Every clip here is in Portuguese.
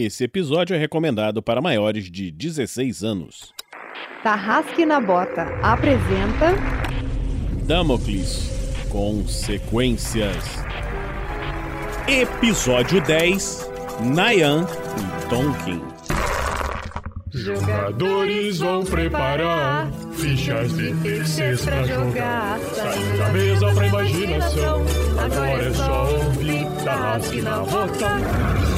Esse episódio é recomendado para maiores de 16 anos. Tarrasque na Bota apresenta Damocles Consequências. Episódio 10 Nayan e Tonkin. Jogadores vão preparar fichas de terceiros pra jogar. Saindo da mesa pra imaginação. Agora é só ouvir Tarrasque na Bota.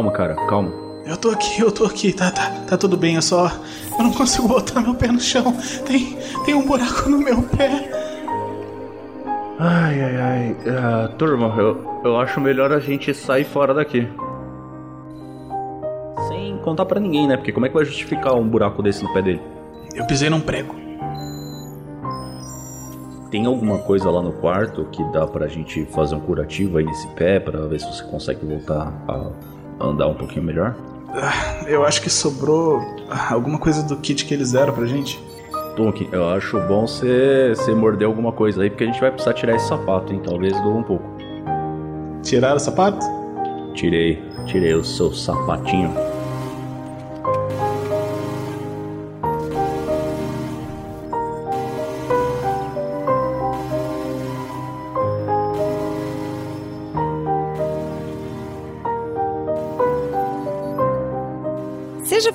Calma, cara, calma. Eu tô aqui, eu tô aqui, tá, tá, tá tudo bem, eu só. Eu não consigo botar meu pé no chão. Tem, tem um buraco no meu pé. Ai, ai, ai. Ah, turma, eu, eu acho melhor a gente sair fora daqui. Sem contar pra ninguém, né? Porque como é que vai justificar um buraco desse no pé dele? Eu pisei num prego. Tem alguma coisa lá no quarto que dá pra gente fazer um curativo aí nesse pé pra ver se você consegue voltar a andar um pouquinho melhor? Ah, Eu acho que sobrou alguma coisa do kit que eles deram pra gente. Tonkin, eu acho bom você morder alguma coisa aí, porque a gente vai precisar tirar esse sapato, hein? Talvez doa um pouco. Tiraram o sapato? Tirei, tirei o seu sapatinho.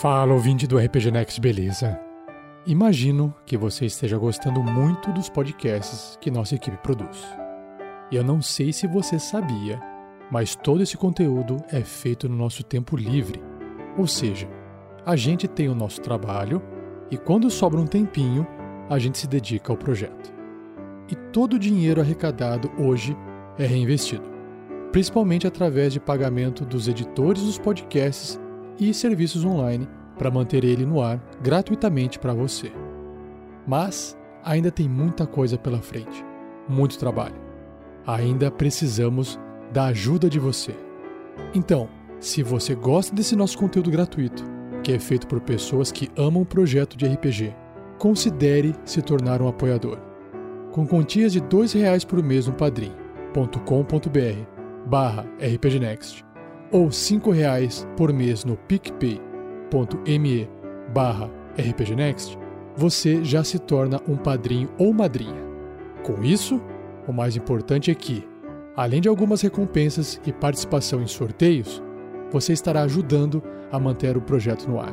Fala, ouvinte do RPG Next, beleza? Imagino que você esteja gostando muito dos podcasts que nossa equipe produz. Eu não sei se você sabia, mas todo esse conteúdo é feito no nosso tempo livre. Ou seja, a gente tem o nosso trabalho e quando sobra um tempinho, a gente se dedica ao projeto. E todo o dinheiro arrecadado hoje é reinvestido, principalmente através de pagamento dos editores dos podcasts e serviços online para manter ele no ar gratuitamente para você. Mas ainda tem muita coisa pela frente, muito trabalho. Ainda precisamos da ajuda de você. Então, se você gosta desse nosso conteúdo gratuito, que é feito por pessoas que amam o projeto de RPG, considere se tornar um apoiador. Com quantias de R$ 2,00 por mês no padrim.com.br barra rpgnext ou R$ 5,00 por mês no picpay.me barra rpgnext, você já se torna um padrinho ou madrinha. Com isso, o mais importante é que, além de algumas recompensas e participação em sorteios, você estará ajudando a manter o projeto no ar,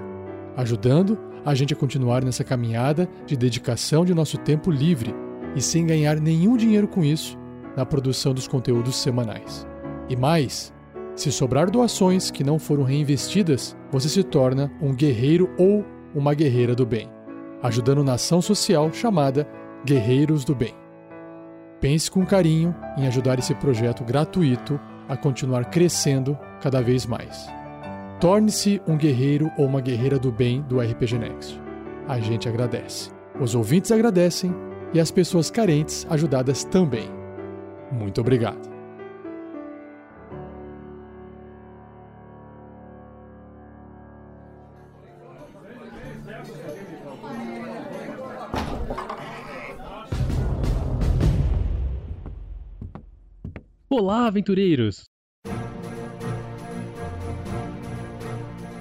ajudando a gente a continuar nessa caminhada de dedicação de nosso tempo livre e sem ganhar nenhum dinheiro com isso na produção dos conteúdos semanais. E mais, se sobrar doações que não foram reinvestidas, você se torna um guerreiro ou uma guerreira do bem, ajudando na ação social chamada Guerreiros do Bem. Pense com carinho em ajudar esse projeto gratuito a continuar crescendo cada vez mais. Torne-se um guerreiro ou uma guerreira do bem do RPG Next. A gente agradece. Os ouvintes agradecem e as pessoas carentes ajudadas também. Muito obrigado. Olá, aventureiros!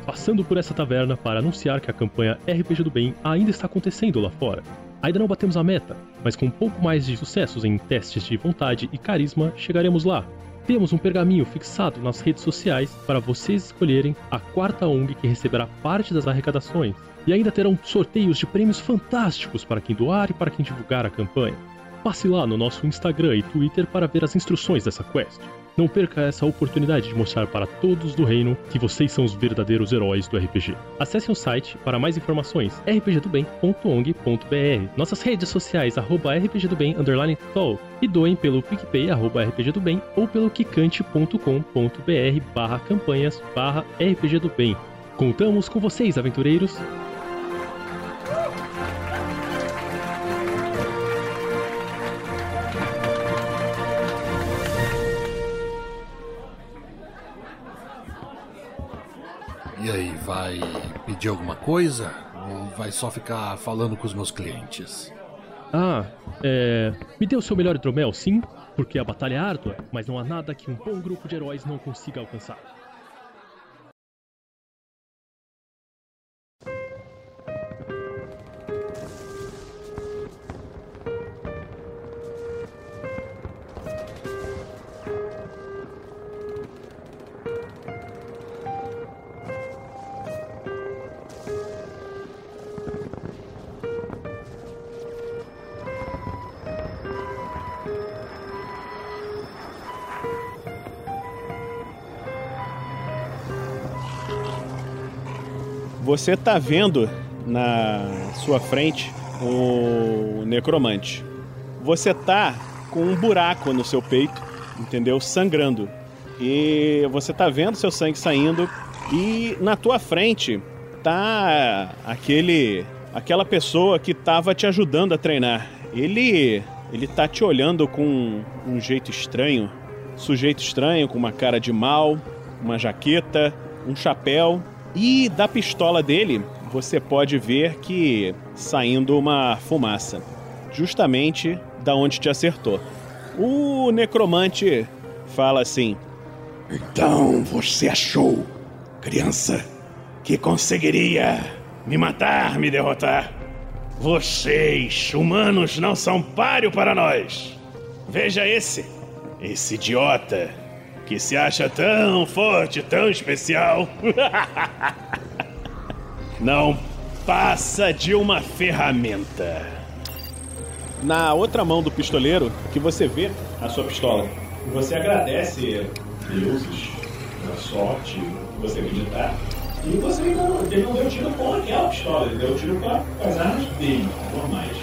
Passando por essa taverna para anunciar que a campanha RPG do Bem ainda está acontecendo lá fora. Ainda não batemos a meta, mas com um pouco mais de sucessos em testes de vontade e carisma, chegaremos lá. Temos um pergaminho fixado nas redes sociais para vocês escolherem a quarta ONG que receberá parte das arrecadações. E ainda terão sorteios de prêmios fantásticos para quem doar e para quem divulgar a campanha. Passe lá no nosso Instagram e Twitter para ver as instruções dessa quest. Não perca essa oportunidade de mostrar para todos do reino que vocês são os verdadeiros heróis do RPG. Acesse o site para mais informações rpgdobem.ong.br, nossas redes sociais arroba rpgdobem underline tol, e doem pelo picpay arroba rpgdobem ou pelo kikante.com.br barra campanhas barra rpgdobem. Contamos com vocês, aventureiros! E aí, vai pedir alguma coisa? Ou vai só ficar falando com os meus clientes? Ah, é. Me dê o seu melhor hidromel, sim? Porque a batalha é árdua, mas não há nada que um bom grupo de heróis não consiga alcançar. Você tá vendo na sua frente o necromante. Você tá com um buraco no seu peito, entendeu? Sangrando. E você tá vendo seu sangue saindo e na tua frente tá aquele aquela pessoa que tava te ajudando a treinar. Ele ele tá te olhando com um jeito estranho, sujeito estranho com uma cara de mal, uma jaqueta, um chapéu e da pistola dele, você pode ver que saindo uma fumaça, justamente da onde te acertou. O necromante fala assim: Então você achou, criança, que conseguiria me matar, me derrotar? Vocês, humanos, não são páreo para nós. Veja esse, esse idiota que se acha tão forte, tão especial. Não passa de uma ferramenta. Na outra mão do pistoleiro, que você vê a sua pistola. Você agradece deuses, a sorte, você acreditar. E você não, ele não deu tiro com aquela pistola, ele deu tiro com as armas dele, normais.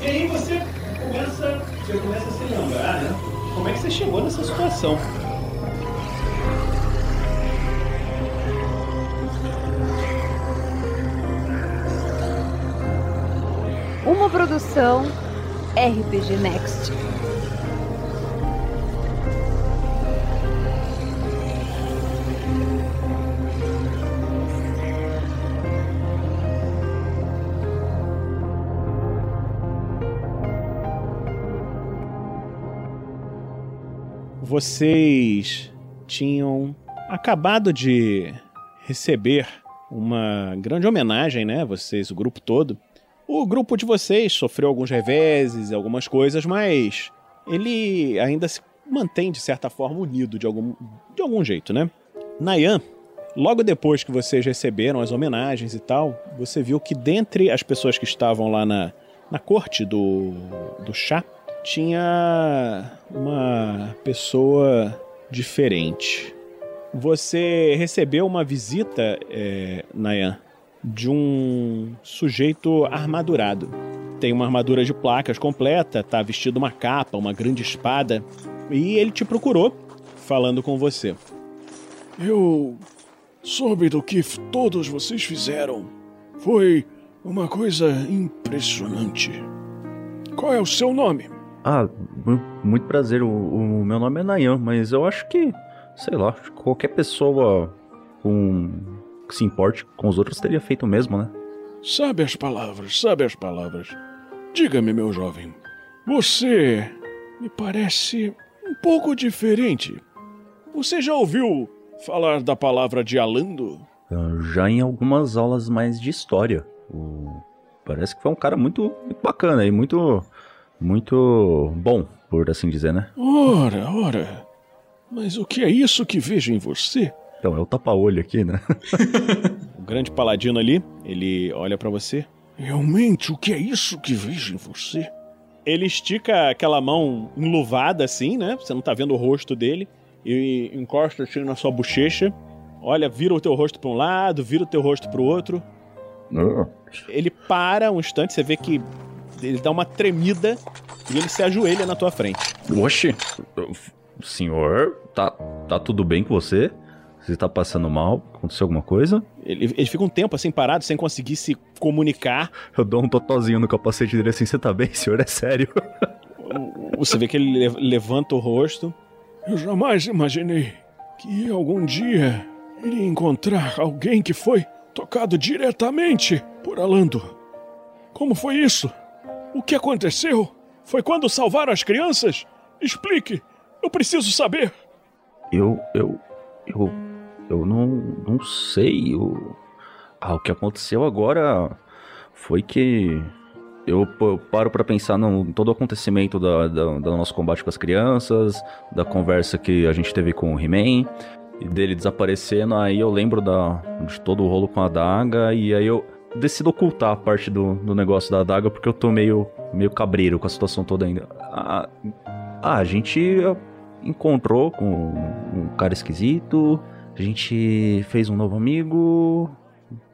E aí você começa, você começa a se lembrar, né? Como é que você chegou nessa situação? Uma produção RPG Next. Vocês tinham acabado de receber uma grande homenagem, né? Vocês, o grupo todo, o grupo de vocês sofreu alguns reveses, algumas coisas, mas ele ainda se mantém de certa forma unido de algum, de algum jeito, né? Nayan, logo depois que vocês receberam as homenagens e tal, você viu que dentre as pessoas que estavam lá na, na corte do, do chá, tinha uma pessoa diferente. Você recebeu uma visita, é, Nayan, de um sujeito armadurado. Tem uma armadura de placas completa, tá vestido uma capa, uma grande espada, e ele te procurou, falando com você. Eu soube do que todos vocês fizeram. Foi uma coisa impressionante. Qual é o seu nome? Ah, muito prazer. O, o meu nome é Nayan, mas eu acho que, sei lá, qualquer pessoa com que se importe com os outros teria feito o mesmo, né? Sabe as palavras, sabe as palavras. Diga-me, meu jovem, você me parece um pouco diferente. Você já ouviu falar da palavra de Alando? ah, já em algumas aulas mais de história. O- Parece que foi um cara muito, muito bacana e muito, muito bom, por assim dizer, né? Ora, ora. Mas o que é isso que vejo em você? Então, é o tapa-olho aqui, né? O grande paladino ali, ele olha pra você. Realmente, o que é isso que vejo em você? Ele estica aquela mão enluvada assim, né? Você não tá vendo o rosto dele. E encosta assim na sua bochecha. Olha, vira o teu rosto pra um lado, vira o teu rosto pro outro. Ele para um instante, você vê que ele dá uma tremida e ele se ajoelha na tua frente. Oxe, senhor, tá, tá tudo bem com você? Você tá passando mal? Aconteceu alguma coisa? Ele, ele fica um tempo assim parado, sem conseguir se comunicar. Eu dou um totozinho no capacete dele assim, você tá bem, senhor? É sério? Você vê que ele le- levanta o rosto. Eu jamais imaginei que algum dia iria encontrar alguém que foi tocado diretamente por Alando. Como foi isso? O que aconteceu? Foi quando salvaram as crianças? Explique! Eu preciso saber! Eu, eu, eu, eu não, não sei. Eu... Ah, o que aconteceu agora foi que eu paro pra pensar no todo o acontecimento da, da- do nosso combate com as crianças, da conversa que a gente teve com o He-Man, dele desaparecendo. Aí eu lembro da, de todo o rolo com a adaga, e aí eu decido ocultar a parte do, do negócio da adaga porque eu tô meio, meio cabreiro com a situação toda ainda. Ah, ah, a gente encontrou com um cara esquisito, a gente fez um novo amigo,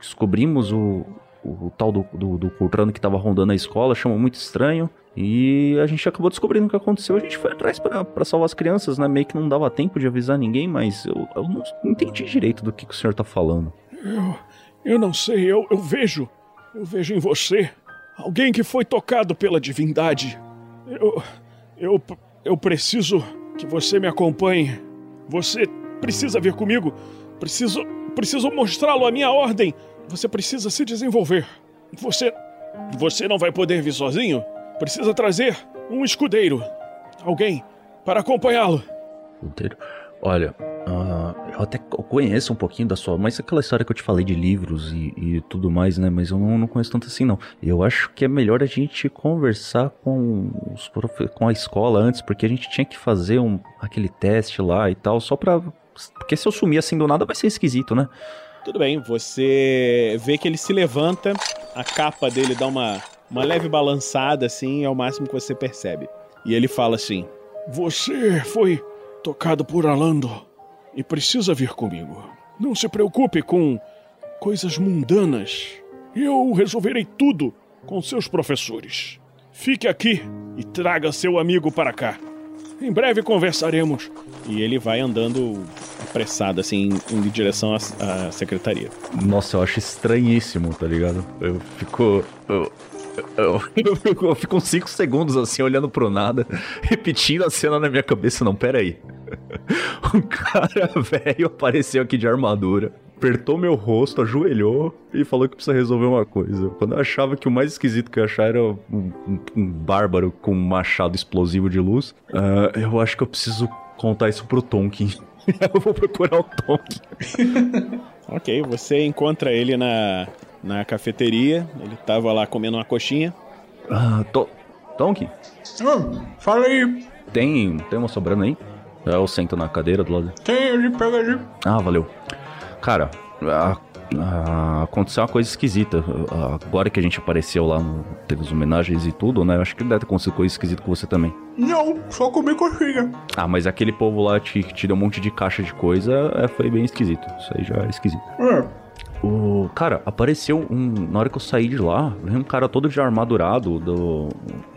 descobrimos o, o tal do, do, do Cultrano que tava rondando a escola, chamou muito estranho, e a gente acabou descobrindo o que aconteceu. A gente foi atrás pra salvar as crianças, né? Meio que não dava tempo de avisar ninguém, mas eu, eu não entendi direito do que, que o senhor tá falando. Eu. Eu não sei, eu, eu vejo. Eu vejo em você alguém que foi tocado pela divindade. Eu. Eu. Eu preciso que você me acompanhe. Você precisa vir comigo. Preciso. Preciso mostrá-lo a minha ordem. Você precisa se desenvolver. Você. Você não vai poder vir sozinho? Precisa trazer um escudeiro. Alguém para acompanhá-lo. Roteiro. Olha, ah, eu até conheço um pouquinho da sua, mas aquela história que eu te falei de livros e, e tudo mais, né? Mas eu não, não conheço tanto assim, não. Eu acho que é melhor a gente conversar com, os com a escola antes, porque a gente tinha que fazer um, aquele teste lá e tal, só pra. Porque se eu sumir assim do nada vai ser esquisito, né? Tudo bem, você vê que ele se levanta, a capa dele dá uma, uma leve balançada assim, é o máximo que você percebe. E ele fala assim: Você foi tocado por Alando e precisa vir comigo. Não se preocupe com coisas mundanas. Eu resolverei tudo com seus professores. Fique aqui e traga seu amigo para cá. Em breve conversaremos. E ele vai andando apressado, assim, em direção à, à secretaria. Nossa, eu acho estranhíssimo, tá ligado? Eu fico. Eu, eu, eu eu fico uns 5 segundos assim, olhando pro nada, repetindo a cena na minha cabeça. Não, pera aí. Um cara velho apareceu aqui de armadura, apertou meu rosto, ajoelhou e falou que precisa resolver uma coisa. Quando eu achava que o mais esquisito que eu ia achar era um, um- um bárbaro com um machado explosivo de luz, ah, eu acho que eu preciso contar isso pro Tonkin. eu vou procurar o Tonkin. Ok, você encontra ele na, na cafeteria, ele tava lá comendo uma coxinha. Ah, to Tonkin? fala aí. Tem, tem uma sobrando aí? Eu sento na cadeira do lado. Tem ali, pega ali. Ah, valeu. Cara, a- a- aconteceu uma coisa esquisita. Agora que a gente apareceu lá, no, teve as homenagens e tudo, né? Eu acho que deve ter acontecido coisa esquisita com você também. Não, só comer coxinha. Ah, mas aquele povo lá te, te deu um monte de caixa de coisa, é, foi bem esquisito. Isso aí já é esquisito. É. O cara, apareceu um. Na hora que eu saí de lá, um cara todo de armadurado. Do,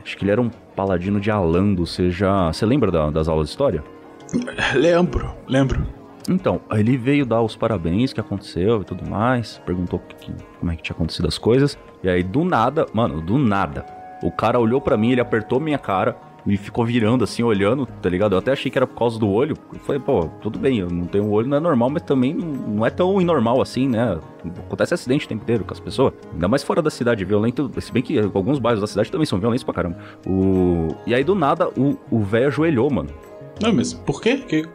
acho que ele era um paladino de Alando. Você já. Você lembra da- das aulas de história? Lembro, lembro. Então, ele veio dar os parabéns que aconteceu e tudo mais, perguntou que- como é que tinha acontecido as coisas. E aí, do nada, mano, do nada, o cara olhou pra mim, ele apertou minha cara e ficou virando assim, olhando, tá ligado? Eu até achei que era por causa do olho. Eu falei, pô, tudo bem, eu não tenho olho, não é normal, mas também não é tão inormal assim, né? Acontece acidente o tempo inteiro com as pessoas. Ainda mais fora da cidade, violento. Se bem que alguns bairros da cidade também são violentos pra caramba. O... E aí, do nada, o velho ajoelhou, mano. Não, mas por quê? Que,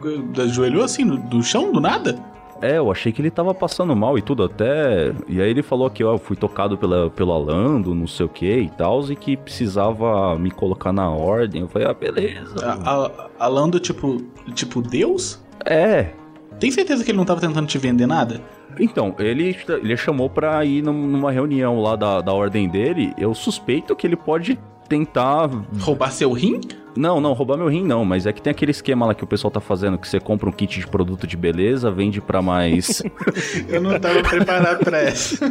ajoelhou assim, no- do chão, do nada? É, eu achei que ele tava passando mal e tudo até. E aí ele falou que ó, eu fui tocado pela, pelo Alando, não sei o que e tal, e que precisava me colocar na ordem. Eu falei, ah, beleza. A- a- Alando, tipo, tipo Deus? É. Tem certeza que ele não tava tentando te vender nada? Então, ele, ele chamou pra ir num- numa reunião lá da, da ordem dele. Eu suspeito que ele pode tentar. Roubar seu rim? Não, não, roubar meu rim não, mas é que tem aquele esquema lá que o pessoal tá fazendo, que você compra um kit de produto de beleza, vende pra mais. Eu não tava preparado pra essa.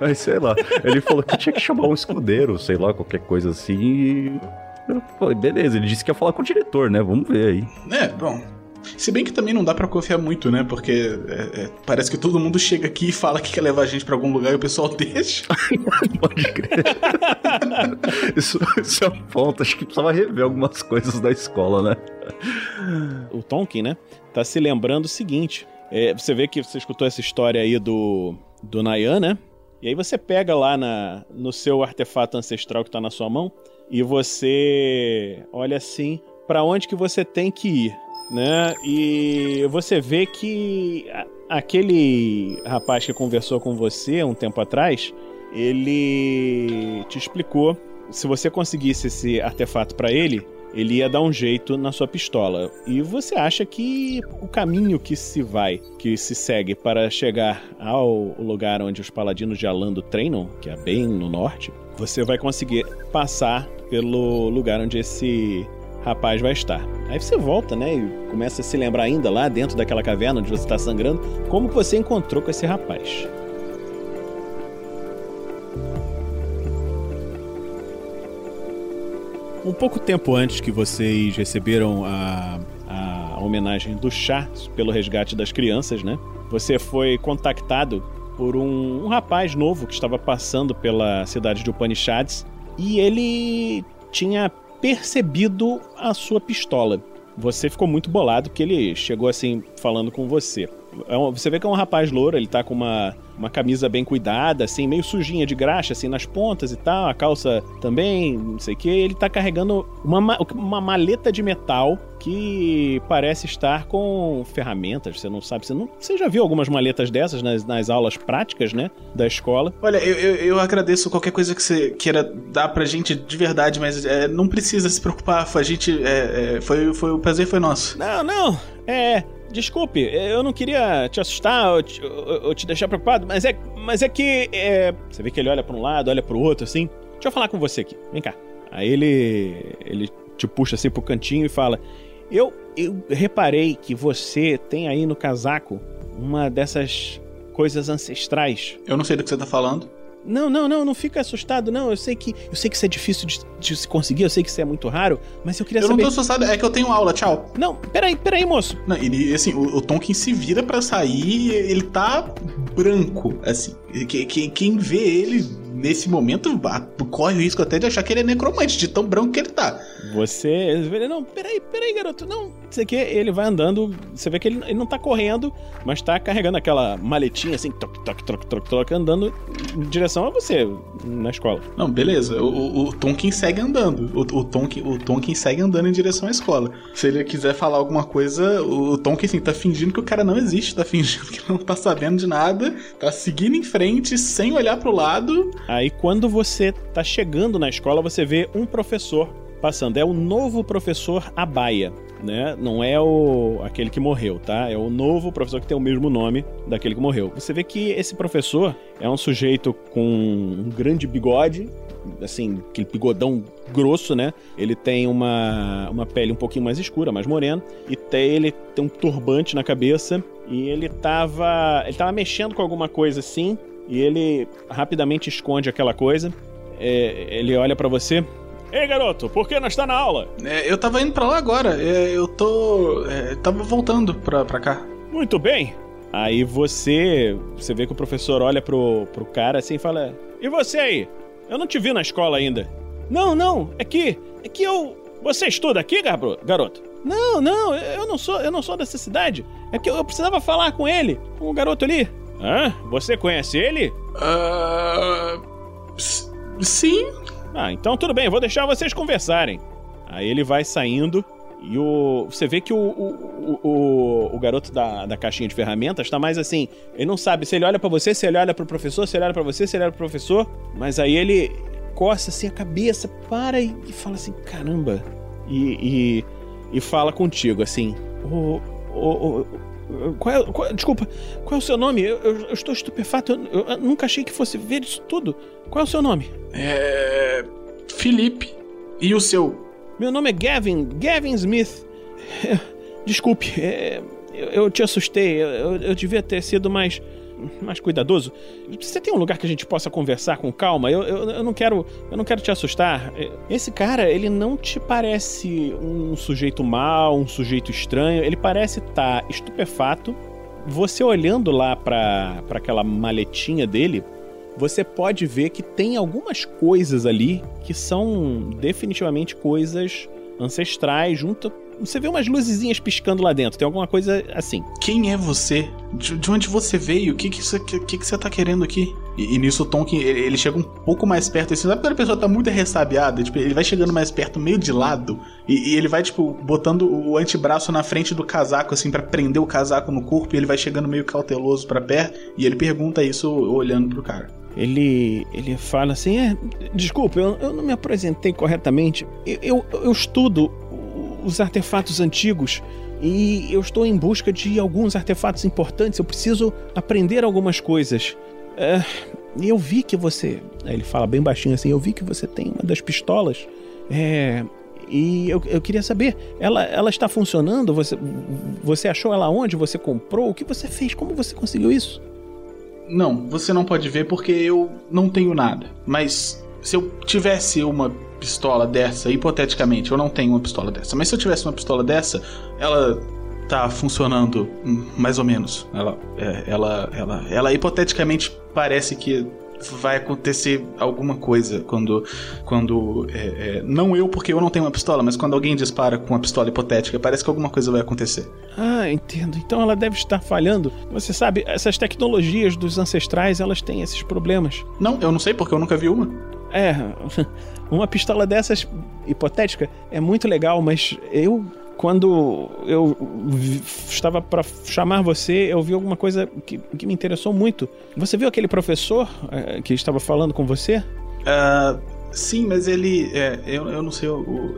Mas sei lá. Ele falou que tinha que chamar um escudeiro, sei lá, qualquer coisa assim. E eu falei, beleza. Ele disse que ia falar com o diretor, né? Vamos ver aí. É, bom. Se bem que também não dá pra confiar muito, né? Porque é, é, parece que todo mundo chega aqui e fala que quer levar a gente pra algum lugar e o pessoal deixa. Pode crer. isso, isso é um ponto. Acho que precisava rever algumas coisas da escola, né? o Tonkin, né, tá se lembrando o seguinte. é, você vê que você escutou essa história aí do, do Nayan, né? E aí você pega lá na, no seu artefato ancestral que tá na sua mão e você olha assim pra onde que você tem que ir, né? E você vê que aquele rapaz que conversou com você um tempo atrás, ele te explicou se você conseguisse esse artefato pra ele, ele ia dar um jeito na sua pistola. E você acha que o caminho que se vai, que se segue para chegar ao lugar onde os paladinos de Alando treinam, que é bem no norte, você vai conseguir passar pelo lugar onde esse rapaz vai estar. Aí você volta, né, e começa a se lembrar ainda lá dentro daquela caverna onde você está sangrando, como você encontrou com esse rapaz. Um pouco tempo antes que vocês receberam a, a homenagem do chá pelo resgate das crianças, né? Você foi contactado por um, um rapaz novo que estava passando pela cidade de Upanishads e ele tinha percebido a sua pistola. Você ficou muito bolado porque ele chegou assim falando com você. É um- Você vê que é um rapaz louro, ele tá com uma, uma camisa bem cuidada, assim, meio sujinha de graxa, assim, nas pontas e tal, a calça também, não sei o que. Ele tá carregando uma, ma- uma maleta de metal que parece estar com ferramentas, você não sabe, você, não, você já viu algumas maletas dessas nas, nas aulas práticas, né, da escola. Olha, eu, eu, eu agradeço qualquer coisa que você queira dar pra gente de verdade, mas é, não precisa se preocupar. A gente. é, é, foi, foi, o prazer foi nosso. Não, não, é. Desculpe, eu não queria te assustar ou te, ou- ou te deixar preocupado, mas é, mas é que. é, Você vê que ele olha pra um lado, olha pro outro, assim. Deixa eu falar com você aqui, vem cá. Aí ele. ele te puxa assim pro cantinho e fala: Eu, eu reparei que você tem aí no casaco uma dessas coisas ancestrais. Eu não sei do que você tá falando. Não, não, não, não fica assustado, não. Eu sei que. Eu sei que isso é difícil de, de se conseguir, eu sei que isso é muito raro, mas eu queria Eu não saber. tô assustado, é que eu tenho aula, tchau. Não, peraí, peraí, moço. Não, ele, assim, o, o Tonkin se vira pra sair, ele tá branco, assim. Que- que- quem vê ele nesse momento corre o risco até de achar que ele é necromante, de tão branco que ele tá. Você. Não, peraí, peraí, garoto. Não, sei que ele vai andando. Você vê que ele, ele não tá correndo, mas tá carregando aquela maletinha assim, toc, toc, toc, toc, toc, andando em direção a você na escola. Não, beleza. O, o, o Tonkin segue andando. O, o, Tonkin, o Tonkin segue andando em direção à escola. Se ele quiser falar alguma coisa, o, o Tonkin, assim, tá fingindo que o cara não existe, tá fingindo que não tá sabendo de nada, tá seguindo em frente, sem olhar pro lado. Aí quando você tá chegando na escola, você vê um professor passando. É o novo professor Abaia, né? Não é o aquele que morreu, tá? É o novo professor que tem o mesmo nome daquele que morreu. Você vê que esse professor é um sujeito com um grande bigode, assim, aquele bigodão grosso, né? Ele tem uma, uma pele um pouquinho mais escura, mais morena, e tem, ele tem um turbante na cabeça, e ele tava, ele tava mexendo com alguma coisa assim, e ele rapidamente esconde aquela coisa. É, ele olha pra você. Ei, garoto, por que não está na aula? É, eu tava indo pra lá agora. é, eu tô. É, tava voltando pra, pra cá. Muito bem. Aí você. Você vê que o professor olha pro, pro cara assim e fala: E você aí? Eu não te vi na escola ainda. Não, não, é que. É que eu. Você estuda aqui, garoto? Não, não, eu não sou, eu não sou dessa cidade. É que eu, eu precisava falar com ele, com o garoto ali. Hã? Você conhece ele? Ah, s- sim. Ah, então tudo bem, vou deixar vocês conversarem. Aí ele vai saindo E o, você vê que o, o, o, o garoto da, da caixinha de ferramentas tá mais assim. Ele não sabe se ele olha para você, se ele olha pro professor, se ele olha para você, se ele olha pro professor. Mas aí ele coça assim a cabeça, para e, e fala assim: caramba. E, e, e fala contigo assim: o, o, qual é, qual, desculpa, qual é o seu nome? Eu, eu, eu estou estupefato, eu, eu, nunca achei que fosse ver isso tudo. Qual é o seu nome? É. Felipe. E o seu? Meu nome é Gavin, Gavin Smith. Desculpe, é, eu, te assustei. Eu, eu, devia ter sido mais, mais cuidadoso. Você tem um lugar que a gente possa conversar com calma? Eu, eu, eu, não quero, eu não quero te assustar. Esse cara, ele não te parece um sujeito mau, um sujeito estranho. Ele parece estar tá estupefato. Você olhando lá para aquela maletinha dele, você pode ver que tem algumas coisas ali que são definitivamente coisas ancestrais, junto. Você vê umas luzezinhas piscando lá dentro, tem alguma coisa assim. Quem é você? De, de onde você veio? O que, que, você, que, que você tá querendo aqui? E, e nisso o Tonkin, ele, ele, chega um pouco mais perto, assim, sabe quando a pessoa tá muito ressabiada? Tipo, ele vai chegando mais perto, meio de lado, e, e ele vai, tipo, botando o antebraço na frente do casaco, assim, para prender o casaco no corpo, e ele vai chegando meio cauteloso para perto, e ele pergunta isso olhando pro cara ele, ele fala assim: é, desculpa, eu, eu não me apresentei corretamente. Eu, eu, eu, estudo os artefatos antigos e eu estou em busca de alguns artefatos importantes. Eu preciso aprender algumas coisas. É, eu vi que você. Ele fala bem baixinho assim: eu vi que você tem uma das pistolas. É, e eu, eu queria saber, ela, ela está funcionando? Você, você achou ela onde? Você comprou? O que você fez? Como você conseguiu isso? Não, você não pode ver porque eu não tenho nada. Mas se eu tivesse uma pistola dessa, hipoteticamente, eu não tenho uma pistola dessa, mas se eu tivesse uma pistola dessa, ela tá funcionando mais ou menos. Ela, é, ela, ela, ela hipoteticamente parece que vai acontecer alguma coisa quando. quando é, é, não eu, porque eu não tenho uma pistola, mas quando alguém dispara com uma pistola hipotética, parece que alguma coisa vai acontecer. Ah, entendo. Então ela deve estar falhando. Você sabe, essas tecnologias dos ancestrais, elas têm esses problemas. Não, eu não sei porque eu nunca vi uma. É, uma pistola dessas hipotética é muito legal, mas eu quando eu estava para chamar você, eu vi alguma coisa que, que, me interessou muito. Você viu aquele professor é, que estava falando com você? Uh, sim, mas ele. É, eu, eu não sei,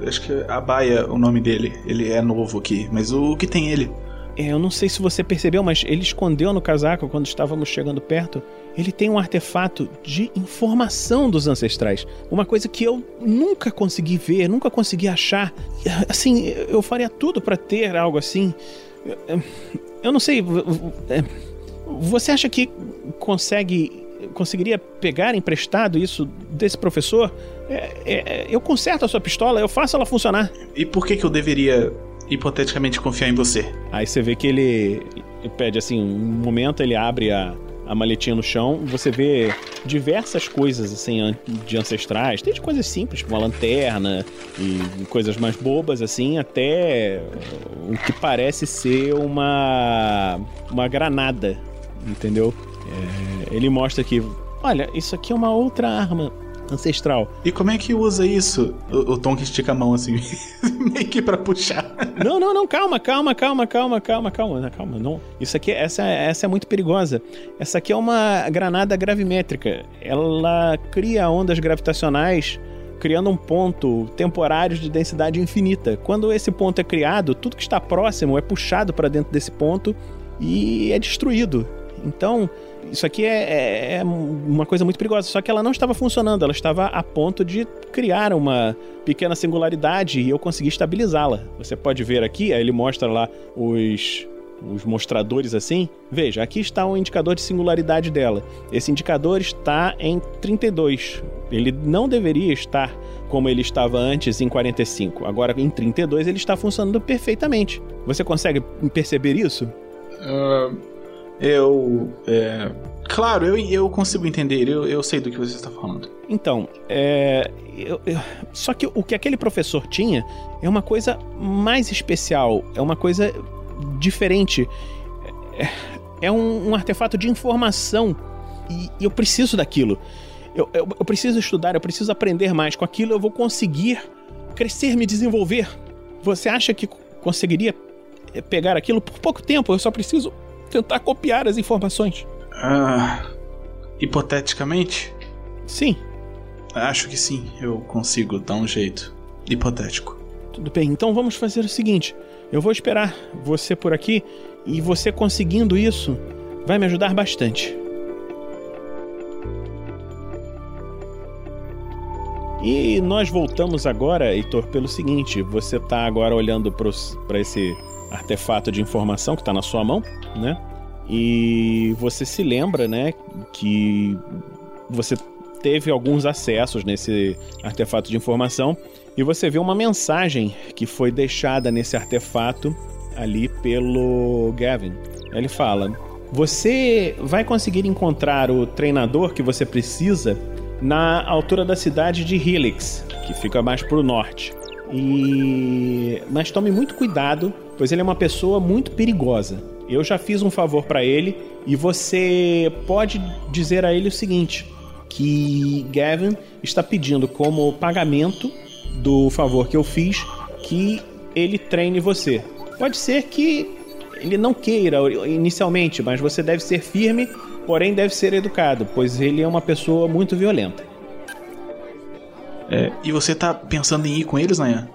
acho que é Abaia o nome dele. Ele é novo aqui, mas o, o que tem ele? É, eu não sei se você percebeu, mas ele escondeu no casaco quando estávamos chegando perto. Ele tem um artefato de informação dos ancestrais. Uma coisa que eu nunca consegui ver, nunca consegui achar. Assim, eu faria tudo para ter algo assim. Eu não sei. É, você acha que consegue. Conseguiria pegar emprestado isso desse professor? É, é, eu conserto a sua pistola, eu faço ela funcionar. E por que, que eu deveria hipoteticamente confiar em você. Aí você vê que ele, ele pede assim, um momento ele abre a, a maletinha no chão, você vê diversas coisas assim de ancestrais, desde coisas simples, como uma lanterna e coisas mais bobas assim, até o que parece ser uma uma granada, entendeu? É, ele mostra que, olha, isso aqui é uma outra arma ancestral. E como é que usa isso? O, o Tom que estica a mão assim, meio que pra puxar. Não, não, não, calma, calma, calma, calma, calma, calma, calma, não. Isso aqui, essa, essa é muito perigosa. Essa aqui é uma granada gravimétrica. Ela cria ondas gravitacionais criando um ponto temporário de densidade infinita. Quando esse ponto é criado, tudo que está próximo é puxado para dentro desse ponto e é destruído. Então, isso aqui é, é, é, uma coisa muito perigosa. Só que ela não estava funcionando, ela estava a ponto de criar uma pequena singularidade e eu consegui estabilizá-la. Você pode ver aqui, aí ele mostra lá os, os mostradores assim. Veja, aqui está o indicador de singularidade dela. Esse indicador está em 32. Ele não deveria estar como ele estava antes em 45. Agora em 32 ele está funcionando perfeitamente. Você consegue perceber isso? Uh eu. É... Claro, eu, eu consigo entender, eu, eu sei do que você está falando. Então, é. Eu, eu... Só que o que aquele professor tinha é uma coisa mais especial, é uma coisa diferente. É, é um, um, artefato de informação e, e eu preciso daquilo. Eu, eu, eu preciso estudar, eu preciso aprender mais. Com aquilo eu vou conseguir crescer, me desenvolver. Você acha que conseguiria pegar aquilo por pouco tempo? Eu só preciso tentar copiar as informações. Ah, hipoteticamente? Sim. Acho que sim, eu consigo dar um jeito. Hipotético. Tudo bem, então vamos fazer o seguinte: eu vou esperar você por aqui e você conseguindo isso vai me ajudar bastante. E nós voltamos agora, Heitor, pelo seguinte: você está agora olhando para esse artefato de informação que está na sua mão, né? E você se lembra, né, que você teve alguns acessos nesse artefato de informação e você vê uma mensagem que foi deixada nesse artefato ali pelo Gavin. Ele fala: Você vai conseguir encontrar o treinador que você precisa na altura da cidade de Helix, que fica mais para o norte. E mas tome muito cuidado, pois ele é uma pessoa muito perigosa. Eu já fiz um favor para ele e você pode dizer a ele o seguinte: que Gavin está pedindo como pagamento do favor que eu fiz que ele treine você. Pode ser que ele não queira inicialmente, mas você deve ser firme, porém deve ser educado, pois ele é uma pessoa muito violenta. É, e você tá pensando em ir com eles, Nayan?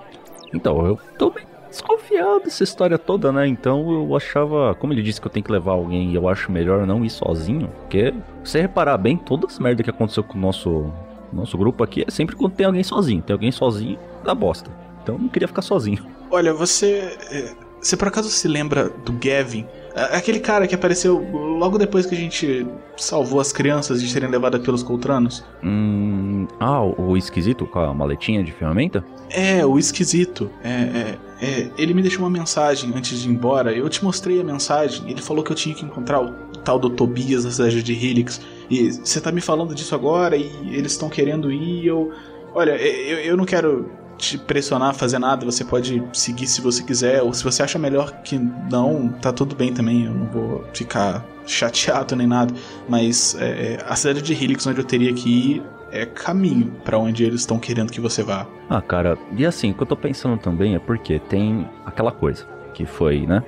Então, eu tô bem desconfiado dessa história toda, né? Então eu achava, como ele disse que eu tenho que levar alguém e eu acho melhor não ir sozinho, porque se reparar bem, toda essa merda que aconteceu com o nosso, nosso grupo aqui é sempre quando tem alguém sozinho. Tem alguém sozinho, dá bosta. Então eu não queria ficar sozinho. Olha, você. É, você por acaso se lembra do Gavin? Aquele cara que apareceu logo depois que a gente salvou as crianças de serem levadas pelos Coltranos? Hum. Ah, o esquisito com a maletinha de ferramenta? É, o esquisito. É, é, é, ele me deixou uma mensagem antes de ir embora. Eu te mostrei a mensagem. Ele falou que eu tinha que encontrar o tal do Tobias na cidade de Helix. E você tá me falando disso agora e eles estão querendo ir. Eu. Olha, eu, eu não quero te pressionar a fazer nada, você pode seguir se você quiser, ou se você acha melhor que não, tá tudo bem também, eu não vou ficar chateado nem nada. Mas é, a cidade de Helix, onde eu teria que ir, é caminho para onde eles estão querendo que você vá. Ah, cara, e assim, o que eu tô pensando também é porque tem aquela coisa que foi, né,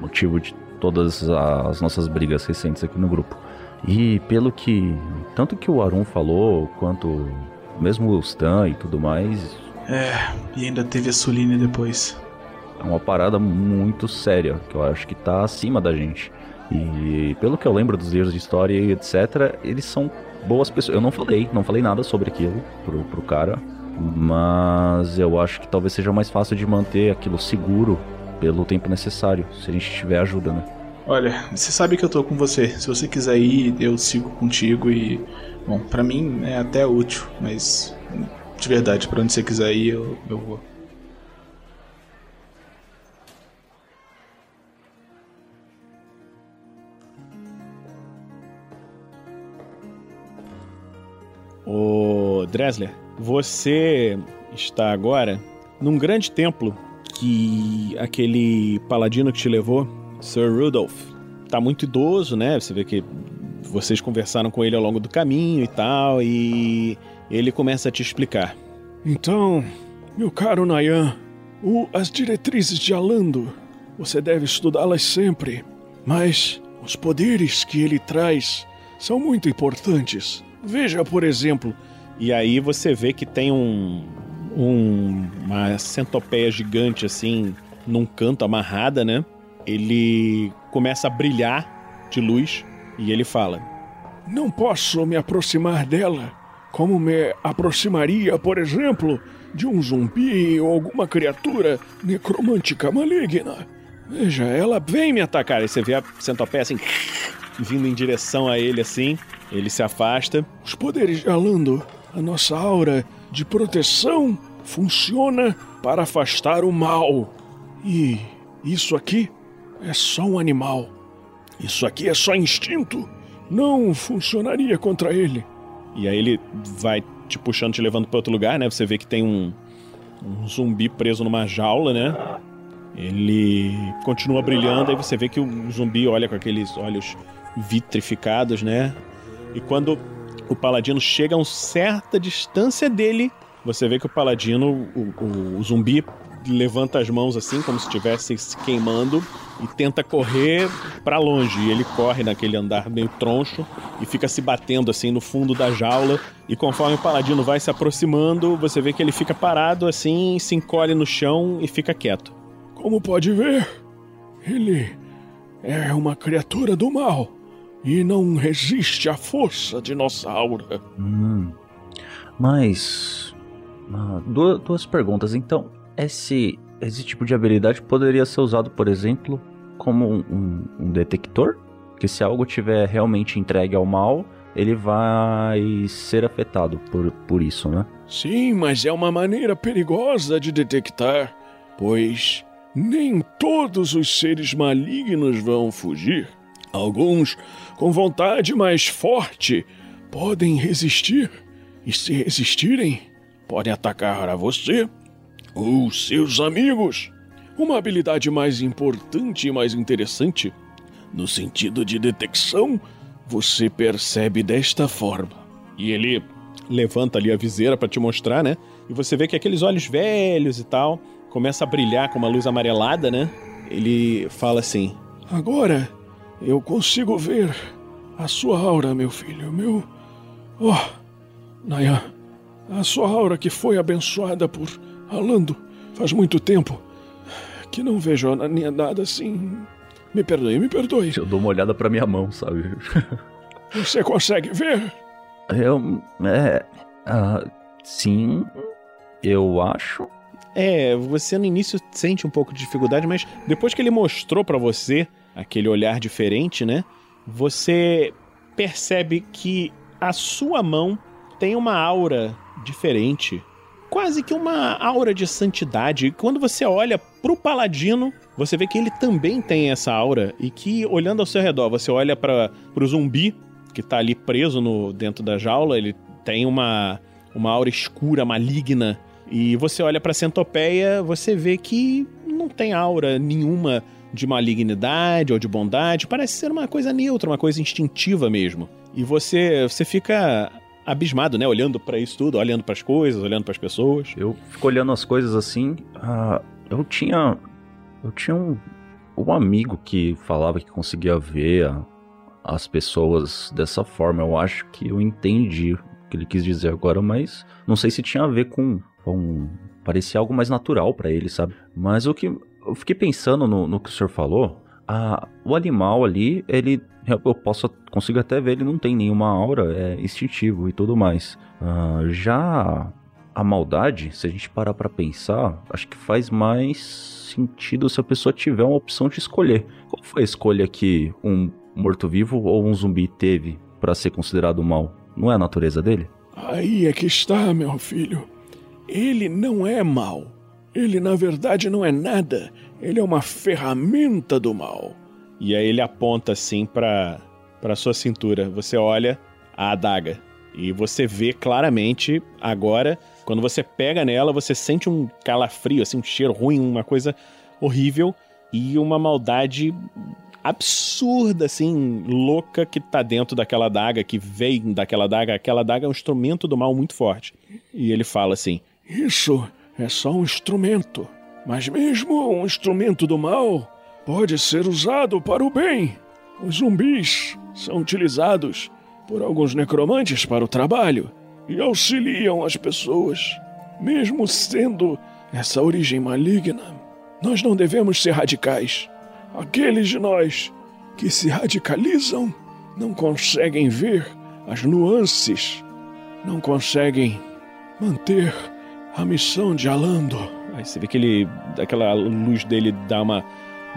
motivo de todas as nossas brigas recentes aqui no grupo. E pelo que tanto que o Arun falou, quanto mesmo o Stan e tudo mais, é, e ainda teve a Suline depois. É uma parada muito séria, que eu acho que tá acima da gente. E pelo que eu lembro dos livros de história e etc, eles são boas pessoas. Eu não falei, não falei nada sobre aquilo pro, pro cara, mas eu acho que talvez seja mais fácil de manter aquilo seguro pelo tempo necessário, se a gente tiver ajuda, né? Olha, você sabe que eu tô com você. Se você quiser ir, eu sigo contigo e. Bom, para mim é até útil, mas de verdade, para onde você quiser ir, eu, eu vou. Ô Dresler, você está agora num grande templo que aquele paladino que te levou, Sir Rudolph, tá muito idoso, né? Você vê que vocês conversaram com ele ao longo do caminho e tal, e ele começa a te explicar. Então, meu caro Nayan, o, as diretrizes de Alando, você deve estudá-las sempre, mas os poderes que ele traz são muito importantes. Veja, por exemplo. E aí você vê que tem um, um uma centopeia gigante assim num canto amarrada, né? Ele começa a brilhar de luz e ele fala: Não posso me aproximar dela como me aproximaria, por exemplo, de um zumbi ou alguma criatura necromântica maligna. Veja, ela vem me atacar. E você vê a centopeia assim, vindo em direção a ele assim. Ele se afasta. Os poderes de Alando, a nossa aura de proteção funciona para afastar o mal. E isso aqui é só um animal. Isso aqui é só instinto. Não funcionaria contra ele. E aí ele vai te puxando, te levando para outro lugar, né? Você vê que tem um, um zumbi preso numa jaula, né? Ele continua brilhando, aí você vê que o zumbi olha com aqueles olhos vitrificados, né? E quando o paladino chega a uma certa distância dele, você vê que o paladino, o, o, o zumbi, levanta as mãos assim, como se estivesse se queimando, e tenta correr para longe. E ele corre naquele andar meio troncho e fica se batendo assim no fundo da jaula. E conforme o paladino vai se aproximando, você vê que ele fica parado assim, se encolhe no chão e fica quieto. Como pode ver, ele é uma criatura do mal e não resiste à força de nossa aura. Hum. Mas. ah, duas, duas perguntas. Então, esse, esse tipo de habilidade poderia ser usado, por exemplo, como um, um- detector? Que se algo tiver realmente entregue ao mal, ele vai ser afetado por, por isso, né? Sim, mas é uma maneira perigosa de detectar, pois nem todos os seres malignos vão fugir. Alguns, com vontade mais forte, podem resistir, e se resistirem, podem atacar a você ou seus amigos. Uma habilidade mais importante e mais interessante, no sentido de detecção, você percebe desta forma. E ele levanta ali a viseira pra te mostrar, né? E você vê que aqueles olhos velhos e tal começa a brilhar com uma luz amarelada, né? Ele fala assim: Agora eu consigo ver a sua aura, meu filho, meu. Oh, Nayan, a sua aura que foi abençoada por Alando faz muito tempo que não vejo na- nada assim. Me perdoe, me perdoe. Eu dou uma olhada pra minha mão, sabe? Você consegue ver? Eu. É. ah, sim, eu acho. É, você no início sente um pouco de dificuldade, mas depois que ele mostrou pra você aquele olhar diferente, né? Você percebe que a sua mão tem uma aura diferente, quase que uma aura de santidade. Quando você olha pro paladino, você vê que ele também tem essa aura e que olhando ao seu redor, você olha para pro zumbi que tá ali preso no dentro da jaula, ele tem uma uma aura escura, maligna e você olha pra centopeia, você vê que não tem aura nenhuma de malignidade ou de bondade, parece ser uma coisa neutra, uma coisa instintiva mesmo. E você você fica abismado, né, olhando pra isso tudo, olhando pras coisas, olhando pras pessoas. Eu fico olhando as coisas assim. ah, eu tinha. Eu tinha um, um amigo que falava que conseguia ver a- as pessoas dessa forma. Eu acho que eu entendi o que ele quis dizer agora, mas não sei se tinha a ver com. com parecia algo mais natural pra ele, sabe? Mas o que. Eu fiquei pensando no, no que o senhor falou. Ah, o animal ali, ele. Eu posso. Consigo até ver, ele não tem nenhuma aura, é instintivo e tudo mais. Ah, já a maldade, se a gente parar pra pensar, acho que faz mais sentido se a pessoa tiver uma opção de escolher. Qual foi a escolha que um morto-vivo ou um zumbi teve pra ser considerado mal? Não é a natureza dele? Aí é que está, meu filho. Ele não é mal. Ele, na verdade, não é nada. Ele é uma ferramenta do mal. E aí ele aponta assim pra, pra sua cintura. Você olha a adaga. E você vê claramente agora, quando você pega nela, você sente um calafrio, assim, um cheiro ruim, uma coisa horrível e uma maldade absurda, assim, louca que tá dentro daquela adaga, que vem daquela adaga. Aquela adaga é um instrumento do mal muito forte. E ele fala assim: Isso é só um instrumento. Mas mesmo um instrumento do mal pode ser usado para o bem. Os zumbis são utilizados por alguns necromantes para o trabalho e auxiliam as pessoas. Mesmo sendo essa origem maligna, nós não devemos ser radicais. Aqueles de nós que se radicalizam não conseguem ver as nuances, não conseguem manter a missão de Alando. Aí você vê que ele. aquela luz dele dá uma,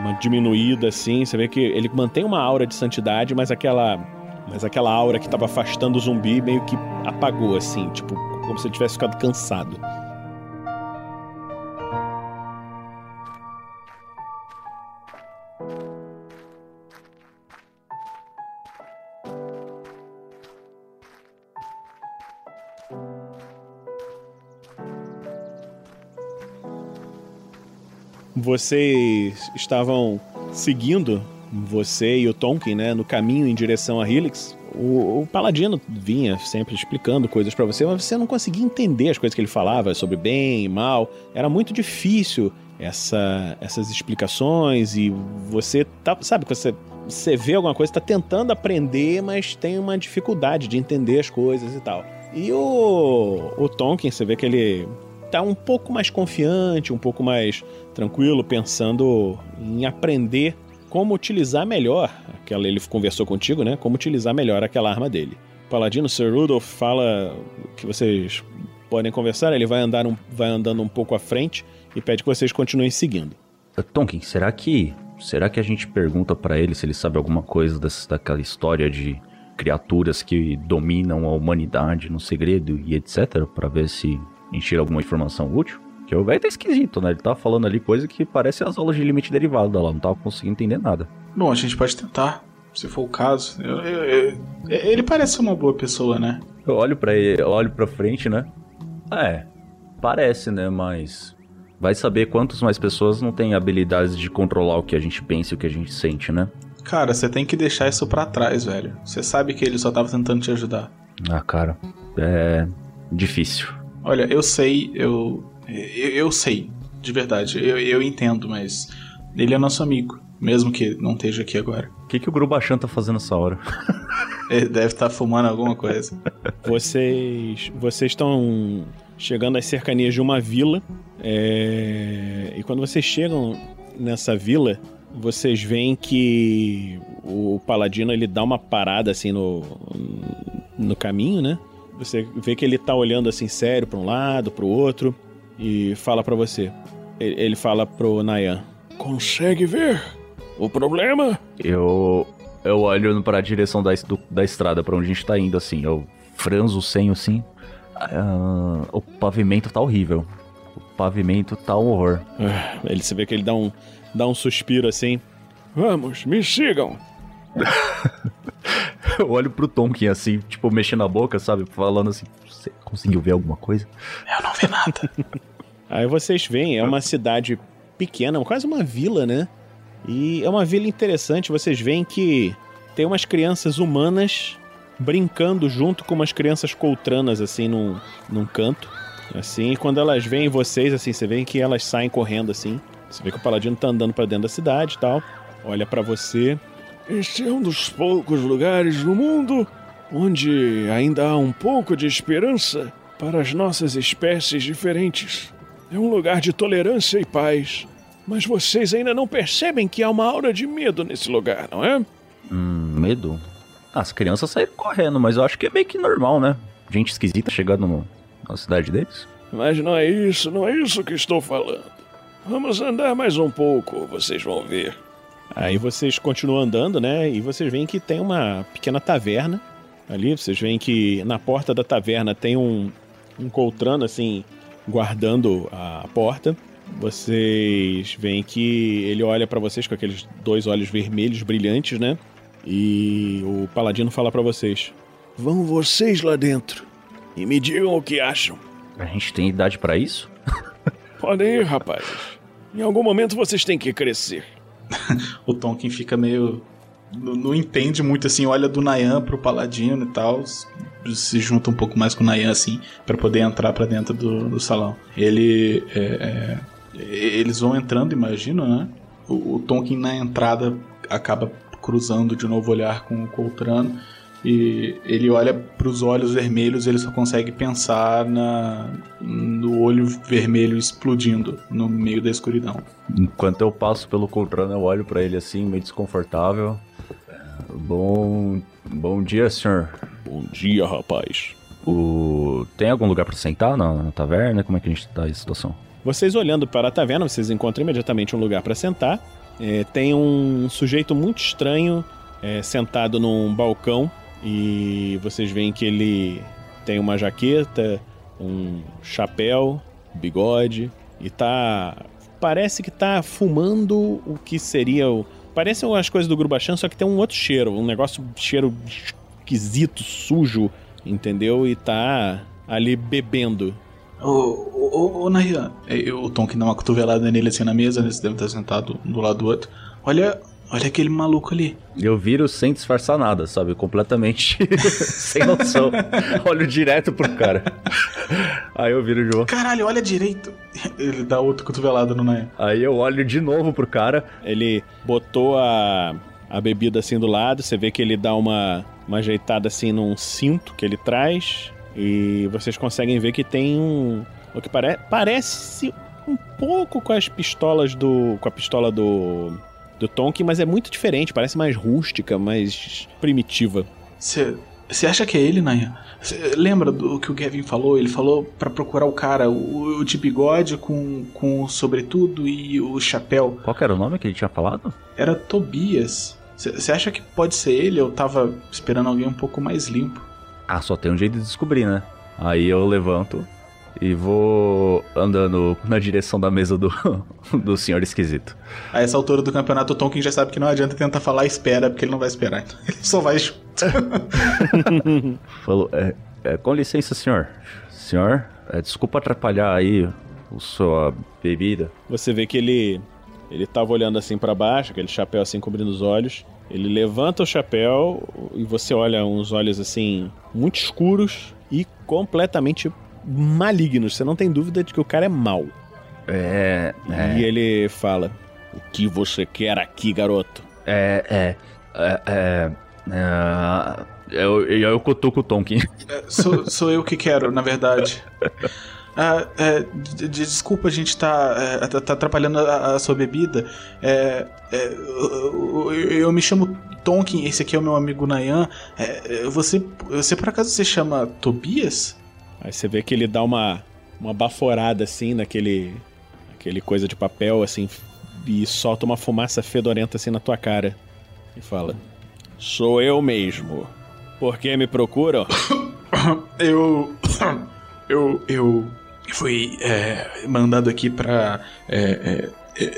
uma diminuída assim. Você vê que ele mantém uma aura de santidade, mas aquela. Mas aquela aura que tava afastando o zumbi meio que apagou, assim, tipo, como se ele tivesse ficado cansado. Vocês estavam seguindo, você e o Tonkin, né, no caminho em direção a Helix. o, o Paladino vinha sempre explicando coisas para você, mas você não conseguia entender as coisas que ele falava sobre bem e mal. Era muito difícil essa, essas explicações e você tá, sabe, você você vê alguma coisa, está tentando aprender, mas tem uma dificuldade de entender as coisas e tal. E o, o Tonkin, você vê que ele tá um pouco mais confiante, um pouco mais tranquilo, pensando em aprender como utilizar melhor aquela. Ele conversou contigo, né? Como utilizar melhor aquela arma dele. Paladino Sir Rudolph fala que vocês podem conversar, ele vai, andar um, vai andando um pouco à frente e pede que vocês continuem seguindo. Tonkin, será que será que a gente pergunta para ele se ele sabe alguma coisa dessa, daquela história de criaturas que dominam a humanidade no segredo e etc, para ver se tira alguma informação útil? Que o velho tá esquisito, né? Ele tá falando ali coisa que parece as aulas de limite derivado lá, não tava conseguindo entender nada. Bom, a gente pode tentar, se for o caso. Eu, eu, eu, ele parece uma boa pessoa, né? Eu olho para ele, eu olho para frente, né? É, parece, né? Mas vai saber quantas mais pessoas não têm habilidades de controlar o que a gente pensa e o que a gente sente, né? Cara, você tem que deixar isso para trás, velho. Você sabe que ele só tava tentando te ajudar. Ah, cara, é difícil. Olha, eu sei, eu eu, eu sei, de verdade. Eu, eu entendo, mas ele é nosso amigo, mesmo que não esteja aqui agora. O que, que o Grubachan tá fazendo essa hora? Ele deve estar tá fumando alguma coisa. Vocês vocês estão chegando às cercanias de uma vila. É... E quando vocês chegam nessa vila, vocês veem que o paladino ele dá uma parada assim no, no caminho, né? Você vê que ele tá olhando assim sério para um lado, para o outro e fala para você. Ele fala pro Nayan: Consegue ver o problema? Eu eu olho para a direção da, do, da estrada para onde a gente tá indo assim. Eu franzo o senho assim. Uh, o pavimento tá horrível. O pavimento tá um horror. Ele se vê que ele dá um dá um suspiro assim. Vamos, me sigam. eu olho pro Tonkin assim, tipo, mexendo a boca, sabe? Falando assim, você conseguiu ver alguma coisa? Eu não vi nada. Aí vocês veem, é uma cidade pequena, quase uma vila, né? E é uma vila interessante, vocês veem que tem umas crianças humanas brincando junto com umas crianças coltranas, assim, num, num canto. Assim, e quando elas veem vocês, assim, você vê que elas saem correndo, assim. Você vê que o paladino tá andando para dentro da cidade e tal. Olha para você. Este é um dos poucos lugares no mundo onde ainda há um pouco de esperança para as nossas espécies diferentes. É um lugar de tolerância e paz. Mas vocês ainda não percebem que há uma aura de medo nesse lugar, não é? Hum, medo? As crianças saíram correndo, mas eu acho que é meio que normal, né? Gente esquisita chegando no, na cidade deles. Mas não é isso, não é isso que estou falando. Vamos andar mais um pouco, vocês vão ver. Aí vocês continuam andando, né? E vocês veem que tem uma pequena taverna ali. Vocês veem que na porta da taverna tem um, um coltrano, assim, guardando a porta. Vocês veem que ele olha para vocês com aqueles dois olhos vermelhos brilhantes, né? E o paladino fala para vocês: Vão vocês lá dentro e me digam o que acham. A gente tem idade para isso? Podem ir, rapazes. Em algum momento vocês têm que crescer. o Tonkin fica meio. Não, não entende muito assim, olha do Nayan pro Paladino e tal se junta um pouco mais com o Nayan, assim, para poder entrar para dentro do, do, salão. Ele. É, é, eles vão entrando, imagino, né? O, o Tonkin na entrada acaba cruzando de novo olhar com o Coltrano e ele olha para os olhos vermelhos ele só consegue pensar na, no olho vermelho explodindo no meio da escuridão. Enquanto eu passo pelo Coltrano, eu olho para ele assim, meio desconfortável. Bom, bom dia, senhor. Bom dia, rapaz. O... Tem algum lugar para sentar na, na, taverna? Como é que a gente tá aí situação? Vocês olhando para a taverna, vocês encontram imediatamente um lugar para sentar. É, tem um sujeito muito estranho é, sentado num balcão e vocês veem que ele tem uma jaqueta, um chapéu, bigode e tá. Parece que tá fumando o que seria o. Parece as coisas do Grubachan, só que tem um outro cheiro, um negócio cheiro esquisito, sujo, entendeu? E tá ali bebendo. Ô, ô, ô, Nayan, o Tom que dá uma cotovelada nele assim na mesa, eles devem estar sentado do lado do outro. Olha, olha aquele maluco ali. Eu viro sem disfarçar nada, sabe? Completamente sem noção. Olho direto pro cara. Aí eu viro de novo. Caralho, olha direito. Ele dá outro cotovelado no Nayan. Aí eu olho de novo pro cara. Ele botou a, a bebida assim do lado, você vê que ele dá uma, uma ajeitada assim num cinto que ele traz. E vocês conseguem ver que tem um. O que pare, parece um pouco com as pistolas do. com a pistola do. Do Tonkin, mas é muito diferente, parece mais rústica, mais primitiva. Você acha que é ele, Nayan? Cê lembra do que o Gavin falou? Ele falou pra procurar o cara, o, o de bigode com, com o sobretudo e o chapéu. Qual que era o nome que ele tinha falado? Era Tobias. Você acha que pode ser ele? Eu tava esperando alguém um pouco mais limpo. Ah, só tem um jeito de descobrir, né? Aí eu levanto e vou andando na direção da mesa do, do senhor esquisito. A essa altura do campeonato, o Tonkin já sabe que não adianta tentar falar espera, porque ele não vai esperar. Então ele só vai junto. Falou, é, é, com licença, senhor. Senhor, é, desculpa atrapalhar aí a sua bebida. Você vê que ele ele tava olhando assim para baixo, aquele chapéu assim cobrindo os olhos. Ele levanta o chapéu e você olha uns olhos assim muito escuros e completamente malignos. Você não tem dúvida de que o cara é mau. É, é. E ele fala: O que você quer aqui, garoto? É, é. É. é, é eu, eu, eu cutuco o Tonkin. É, sou, sou eu que quero, na verdade. Ah, é, de, de, desculpa, a gente tá, é, tá, tá atrapalhando a, a, sua bebida. É, é, eu, eu, me chamo Tonkin, esse aqui é o meu amigo Nayan. É, você, você por acaso se chama Tobias? Aí você vê que ele dá uma, uma baforada assim naquele, aquele coisa de papel assim e solta uma fumaça fedorenta assim na tua cara e fala: Sou eu mesmo. Por que me procuram? eu. Eu. Eu fui é, mandado aqui pra. É, é,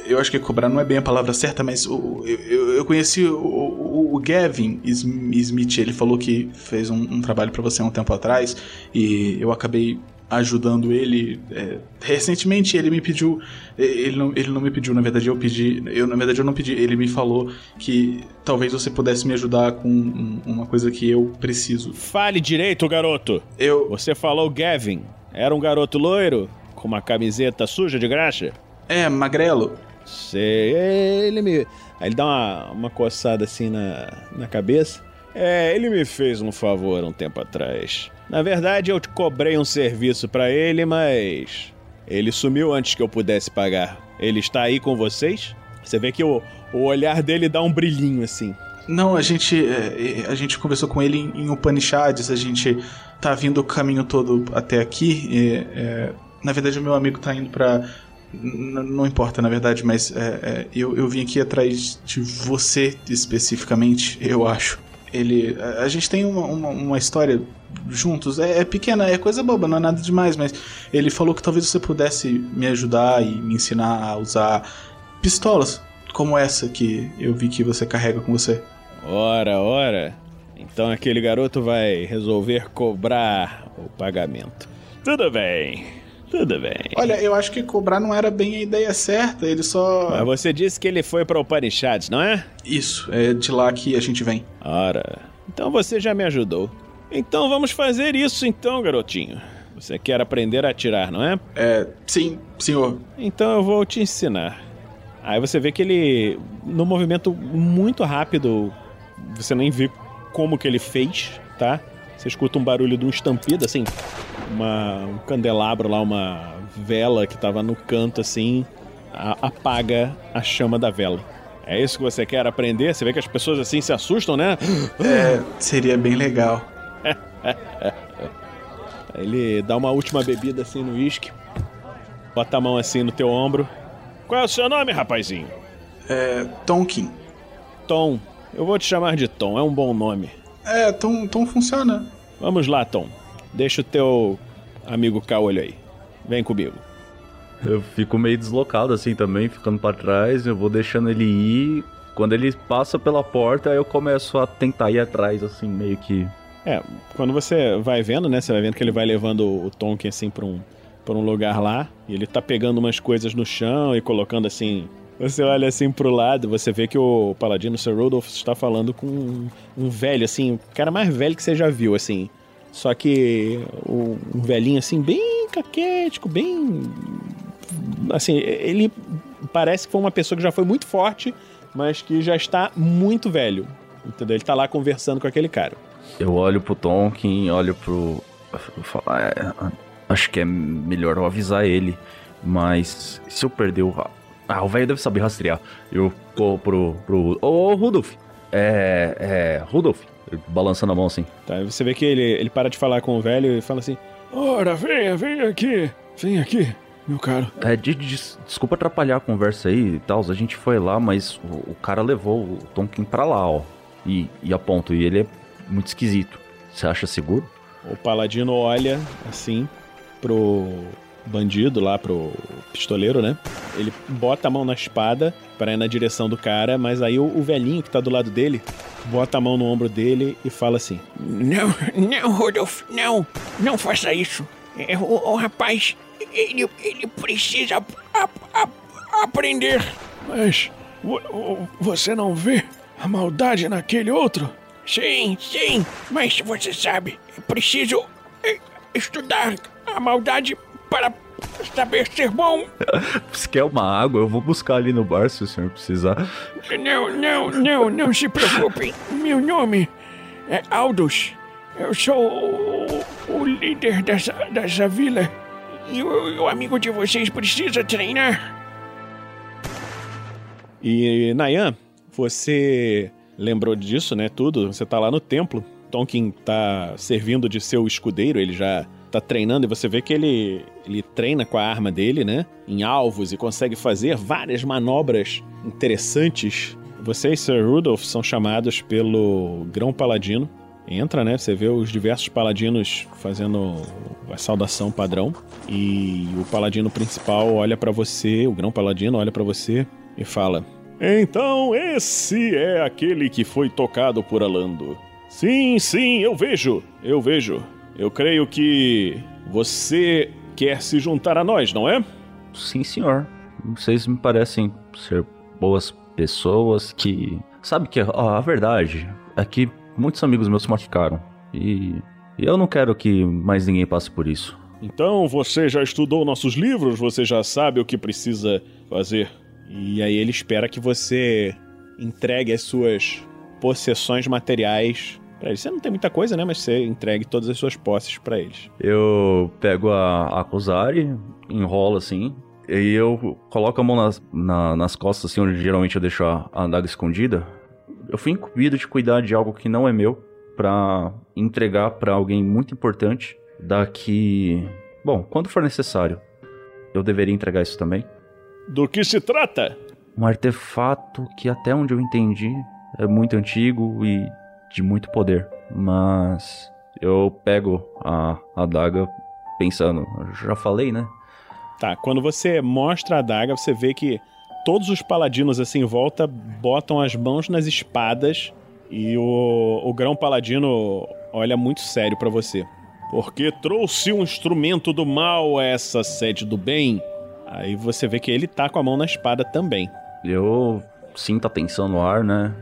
eu acho que cobrar não é bem a palavra certa, mas o, eu, eu, conheci o, o, o, Gavin Smith. Ele falou que fez um, um trabalho para você há um tempo atrás e eu acabei ajudando ele é, recentemente ele me pediu ele não, ele não me pediu na verdade eu pedi eu na verdade eu não pedi ele me falou que talvez você pudesse me ajudar com um, uma coisa que eu preciso fale direito garoto eu você falou Gavin era um garoto loiro? Com uma camiseta suja de graxa? É, magrelo. Sei, ele me. Aí ele dá uma, uma coçada assim na, na cabeça. É, ele me fez um favor um tempo atrás. Na verdade, eu te cobrei um serviço para ele, mas. Ele sumiu antes que eu pudesse pagar. Ele está aí com vocês? Você vê que o, o olhar dele dá um brilhinho assim. Não, a gente é, a gente conversou com ele em, em Upanishads, a gente tá vindo o caminho todo até aqui. E, é, na verdade, o meu amigo tá indo para não importa, na verdade, mas é, é, eu, eu vim aqui atrás de você especificamente, eu acho. Ele. A, a gente tem uma, uma, uma história juntos. É, é, pequena, é coisa boba, não é nada demais, mas ele falou que talvez você pudesse me ajudar e me ensinar a usar pistolas como essa que eu vi que você carrega com você. Ora, ora. Então aquele garoto vai resolver cobrar o pagamento. Tudo bem. Tudo bem. Olha, eu acho que cobrar não era bem a ideia certa, ele só. Mas você disse que ele foi para o Upanishads, não é? Isso, é de lá que a gente vem. Ora, então você já me ajudou. Então vamos fazer isso então, garotinho. Você quer aprender a atirar, não é? É, sim, senhor. Então eu vou te ensinar. Aí você vê que ele, no movimento muito rápido, você nem vê como que ele fez, tá? Você escuta um barulho de um estampido, assim, uma, um candelabro lá, uma vela que tava no canto, assim, a, apaga a chama da vela. É isso que você quer aprender? Você vê que as pessoas assim se assustam, né? É, seria bem legal. Ele dá uma última bebida assim no uísque, bota a mão assim no teu ombro. Qual é o seu nome, rapazinho? É. Tonkin. Tom. Eu vou te chamar de Tom, é um bom nome. É, Tom, Tom funciona. Vamos lá, Tom. Deixa o teu amigo Caolho aí. Vem comigo. Eu fico meio deslocado assim também, ficando para trás, eu vou deixando ele ir. Quando ele passa pela porta, eu começo a tentar ir atrás, assim, meio que. É, quando você vai vendo, né? Você vai vendo que ele vai levando o Tonkin assim pra um, pra um lugar lá. E ele tá pegando umas coisas no chão e colocando assim Você olha assim pro lado, você vê que o paladino Sir Rodolph está falando com um, velho, assim, o cara mais velho que você já viu, assim. Só que o- um velhinho, assim, bem caquético, bem. Assim, ele parece que foi uma pessoa que já foi muito forte, mas que já está muito velho. Entendeu? Ele tá lá conversando com aquele cara. Eu olho pro Tonkin, olho pro. falo, "É, acho que é melhor eu avisar ele. Mas se eu perder o. Ah, o velho deve saber rastrear. Eu corro pro. pro... Ô, ô, Rudolf! É. É. Rudolf! Balançando a mão assim. Tá? Você vê que ele, ele para de falar com o velho e fala assim: Ora, venha, venha aqui. Vem aqui, meu caro. É, de- de- desculpa atrapalhar a conversa aí e tal. A gente foi lá, mas o, o cara levou o Tonkin pra lá, ó. E, e a ponto. E ele é muito esquisito. Você acha seguro? O paladino olha assim pro bandido lá, pro pistoleiro, né? Ele bota a mão na espada para ir na direção do cara, mas aí o, o velhinho que tá do lado dele bota a mão no ombro dele e fala assim: Não, não, Rodolfo, não. Não faça isso. É, o, o rapaz, ele, ele precisa a- a- aprender. Mas vo- vo- você não vê a maldade naquele outro? Sim, sim, mas você sabe, é preciso é, estudar a maldade para saber ser bom. Se quer uma água, eu vou buscar ali no bar se o senhor precisar. Não, não, não, não se preocupem. Meu nome é Aldous. Eu sou o, o líder dessa, dessa vila. E o, o amigo de vocês precisa treinar. E Nayan, você lembrou disso, né? Tudo. Você tá lá no templo. Tonkin tá servindo de seu escudeiro, ele já tá treinando e você vê que ele, ele treina com a arma dele, né? Em alvos e consegue fazer várias manobras interessantes. Vocês, Sir Rudolph, são chamados pelo Grão Paladino. Entra, né? Você vê os diversos paladinos fazendo a saudação padrão. E o paladino principal olha pra você, o Grão Paladino olha pra você e fala: Então esse é aquele que foi tocado por Alando. Sim, sim, eu vejo, eu vejo. Eu creio que você quer se juntar a nós, não é? Sim, senhor. Vocês me parecem ser boas pessoas que. Sabe que ó, a verdade é que muitos amigos meus se machucaram. E e eu não quero que mais ninguém passe por isso. Então você já estudou nossos livros, você já sabe o que precisa fazer. E aí ele espera que você entregue as suas possessões materiais pra eles. Você não tem muita coisa, né? Mas você entregue todas as suas posses pra eles. Eu pego a, a Kozari, enrolo assim, e eu coloco a mão nas, na- nas costas, assim, onde geralmente eu deixo a, a adaga escondida. Eu fui incumbido de cuidar de algo que não é meu, pra entregar pra alguém muito importante daqui. Bom, quando for necessário. Eu deveria entregar isso também. Do que se trata? Um artefato que, até onde eu entendi, é muito antigo e de muito poder. Mas eu pego a adaga pensando, já falei, né? Tá, quando você mostra a adaga, você vê que todos os paladinos assim em volta botam as mãos nas espadas e o, o grão paladino olha muito sério pra você. Porque trouxe um instrumento do mal a essa sede do bem. Aí você vê que ele tá com a mão na espada também. Eu sinto a tensão no ar, né?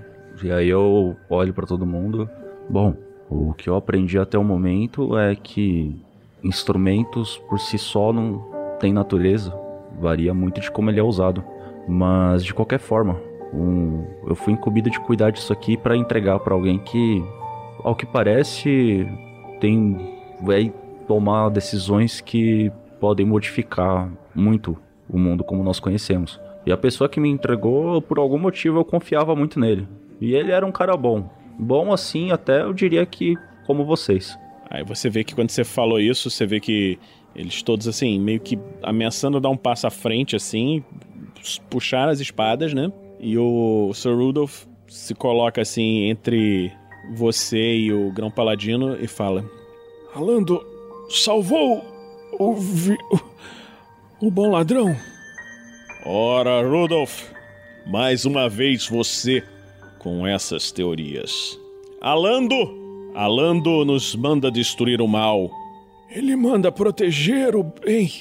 E aí eu olho pra todo mundo. Bom, o que eu aprendi até o momento é que instrumentos por si só não têm natureza. Varia muito de como ele é usado. Mas de qualquer forma, um- eu fui incumbido de cuidar disso aqui pra entregar pra alguém que, ao que parece, tem vai tomar decisões que podem modificar muito o mundo como nós conhecemos. E a pessoa que me entregou, por algum motivo, eu confiava muito nele. E ele era um cara bom. Bom assim, até eu diria que como vocês. Aí você vê que quando você falou isso, você vê que eles todos assim, meio que ameaçando dar um passo à frente assim, puxaram as espadas, né? E o Sir Rudolph se coloca assim entre você e o Grão Paladino e fala: Alando salvou o, vi- o, o bom ladrão. Ora, Rudolph, mais uma vez você com essas teorias. Alando! Alando nos manda destruir o mal. Ele manda proteger o bem.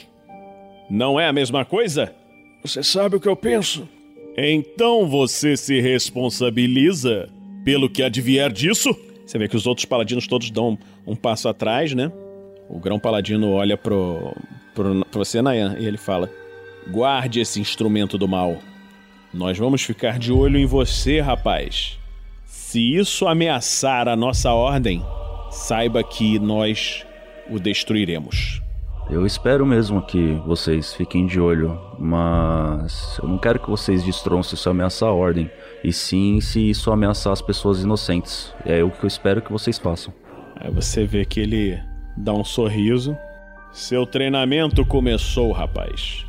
Não é a mesma coisa? Você sabe o que eu penso? Então você se responsabiliza pelo que advier disso? Você vê que os outros paladinos todos dão um passo atrás, né? O grão paladino olha pro, pro, pra você, Nayan, e ele fala: Guarde esse instrumento do mal. Nós vamos ficar de olho em você, rapaz. Se isso ameaçar a nossa ordem, saiba que nós o destruiremos. Eu espero mesmo que vocês fiquem de olho, mas eu não quero que vocês destruam se isso ameaçar a ordem, e sim se isso ameaçar as pessoas inocentes. É o que eu espero que vocês façam. Aí você vê que ele dá um sorriso. Seu treinamento começou, rapaz.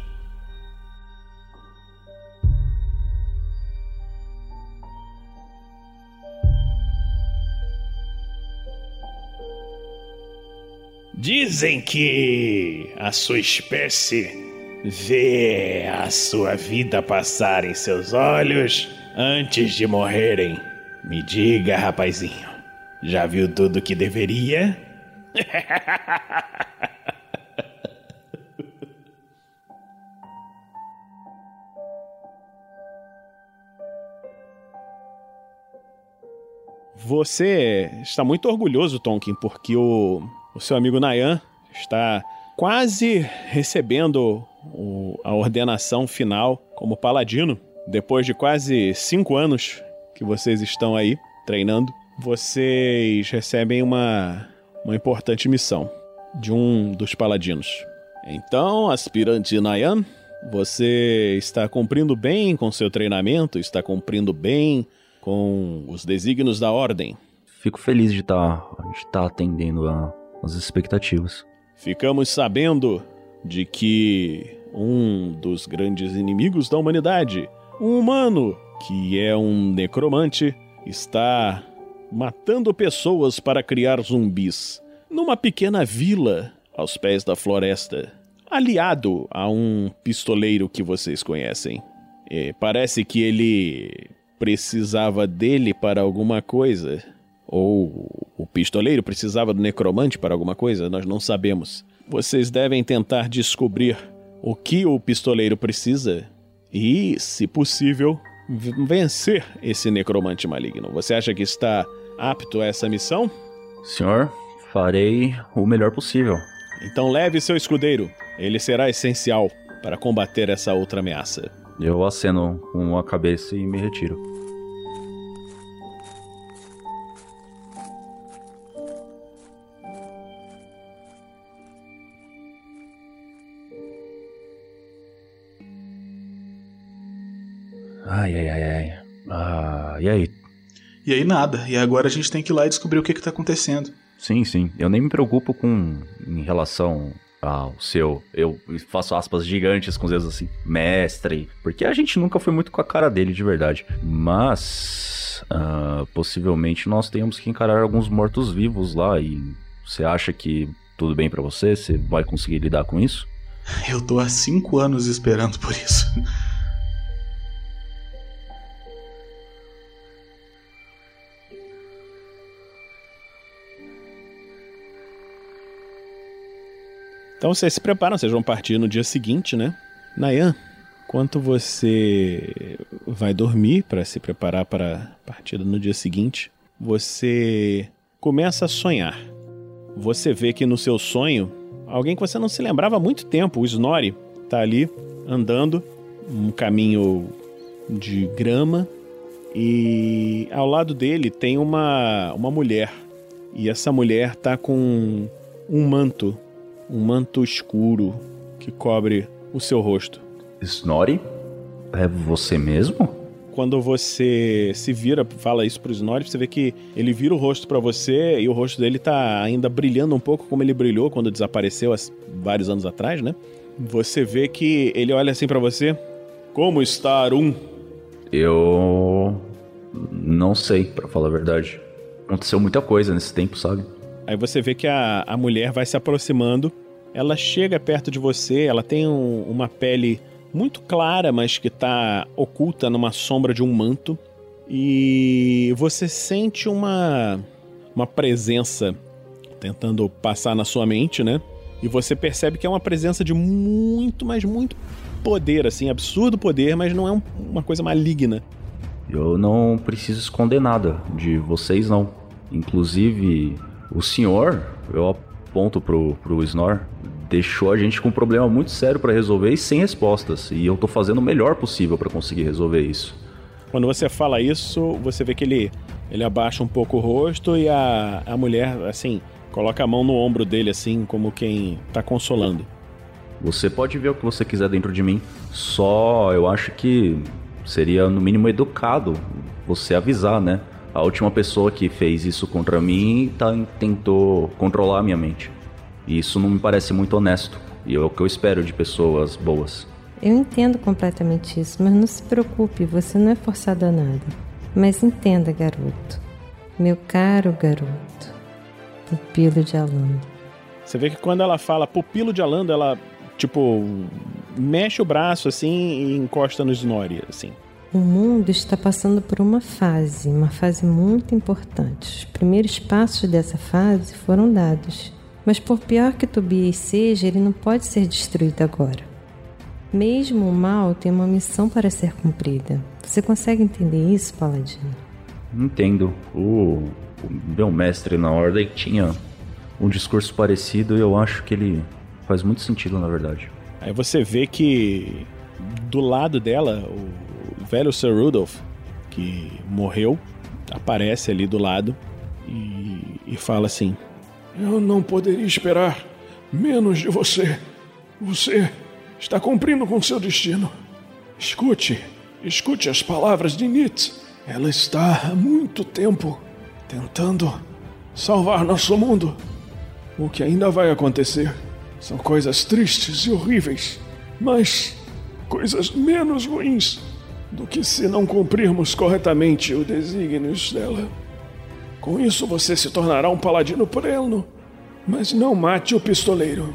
Dizem que a sua espécie vê a sua vida passar em seus olhos antes de morrerem. Me diga, rapazinho, já viu tudo que deveria? Você está muito orgulhoso, Tonkin, porque o, o seu amigo Nayan está quase recebendo o- a ordenação final como paladino. Depois de quase cinco anos que vocês estão aí treinando, vocês recebem uma, uma importante missão de um dos paladinos. Então, aspirante Nayan, você está cumprindo bem com seu treinamento, está cumprindo bem com os desígnios da ordem. Fico feliz de estar de tá atendendo a- as expectativas. Ficamos sabendo de que um dos grandes inimigos da humanidade, um humano que é um necromante, está matando pessoas para criar zumbis numa pequena vila aos pés da floresta, aliado a um pistoleiro que vocês conhecem. E parece que ele precisava dele para alguma coisa. Ou o pistoleiro precisava do necromante para alguma coisa, nós não sabemos. Vocês devem tentar descobrir o que o pistoleiro precisa e, se possível, vencer esse necromante maligno. Você acha que está apto a essa missão? Senhor, farei o melhor possível. Então leve seu escudeiro. Ele será essencial para combater essa outra ameaça. Eu aceno com a cabeça e me retiro. Ai, ai, ai, ai. Ah, e aí? E aí nada. E agora a gente tem que ir lá e descobrir o que, que tá acontecendo. Sim, sim. Eu nem me preocupo com em relação ao seu. Eu faço aspas gigantes com os dedos assim, mestre. Porque a gente nunca foi muito com a cara dele de verdade. Mas ah, possivelmente nós tenhamos que encarar alguns mortos-vivos lá. E você acha que tudo bem pra você? Você vai conseguir lidar com isso? Eu tô há cinco anos esperando por isso. Então vocês se preparam, vocês vão partir no dia seguinte, né? Nayan, enquanto você vai dormir para se preparar para a partida no dia seguinte, você começa a sonhar. Você vê que no seu sonho, alguém que você não se lembrava há muito tempo, o Snorri, tá ali andando um caminho de grama e ao lado dele tem uma, uma mulher. E essa mulher tá com um manto um manto escuro que cobre o seu rosto. Snorri? É você mesmo? Quando você se vira, fala isso pro Snorri, você vê que ele vira o rosto para você e o rosto dele tá ainda brilhando um pouco como ele brilhou quando desapareceu há vários anos atrás, né? Você vê que ele olha assim para você. Como está Arum? Eu não sei, pra falar a verdade. Aconteceu muita coisa nesse tempo, sabe? Aí você vê que a, a mulher vai se aproximando, ela chega perto de você, ela tem um- uma pele muito clara, mas que tá oculta numa sombra de um manto. E você sente uma, uma presença tentando passar na sua mente, né? E você percebe que é uma presença de muito, mas muito poder, assim, absurdo poder, mas não é um- uma coisa maligna. Eu não preciso esconder nada de vocês, não. Inclusive, o senhor, eu aponto pro, pro Snor, deixou a gente com um problema muito sério pra resolver e sem respostas. E eu tô fazendo o melhor possível pra conseguir resolver isso. Quando você fala isso, você vê que ele, ele abaixa um pouco o rosto e a, a mulher, assim, coloca a mão no ombro dele, assim, como quem tá consolando. Você pode ver o que você quiser dentro de mim. Só eu acho que seria no mínimo educado você avisar, né? A última pessoa que fez isso contra mim tá, tentou controlar a minha mente. E isso não me parece muito honesto. E é o que eu espero de pessoas boas. Eu entendo completamente isso, mas não se preocupe, você não é forçado a nada. Mas entenda, garoto. Meu caro garoto. Pupilo de Alando. Você vê que quando ela fala pupilo de Alando, ela, tipo, mexe o braço, assim, e encosta no Snorri, assim. O mundo está passando por uma fase, uma fase muito importante. Os primeiros passos dessa fase foram dados. Mas por pior que Tobias seja, ele não pode ser destruído agora. Mesmo o mal tem uma missão para ser cumprida. Você consegue entender isso, Paladino? Entendo. O, o meu mestre na ordem tinha um discurso parecido e eu acho que ele faz muito sentido, na verdade. Aí você vê que do lado dela, o velho Sir Rudolph, que morreu, aparece ali do lado e, e fala assim: Eu não poderia esperar menos de você. Você está cumprindo com seu destino. Escute, escute as palavras de Nitz. Ela está há muito tempo tentando salvar nosso mundo. O que ainda vai acontecer são coisas tristes e horríveis, mas coisas menos ruins do que se não cumprirmos corretamente o desígnios dela. Com isso você se tornará um paladino pleno, mas não mate o pistoleiro.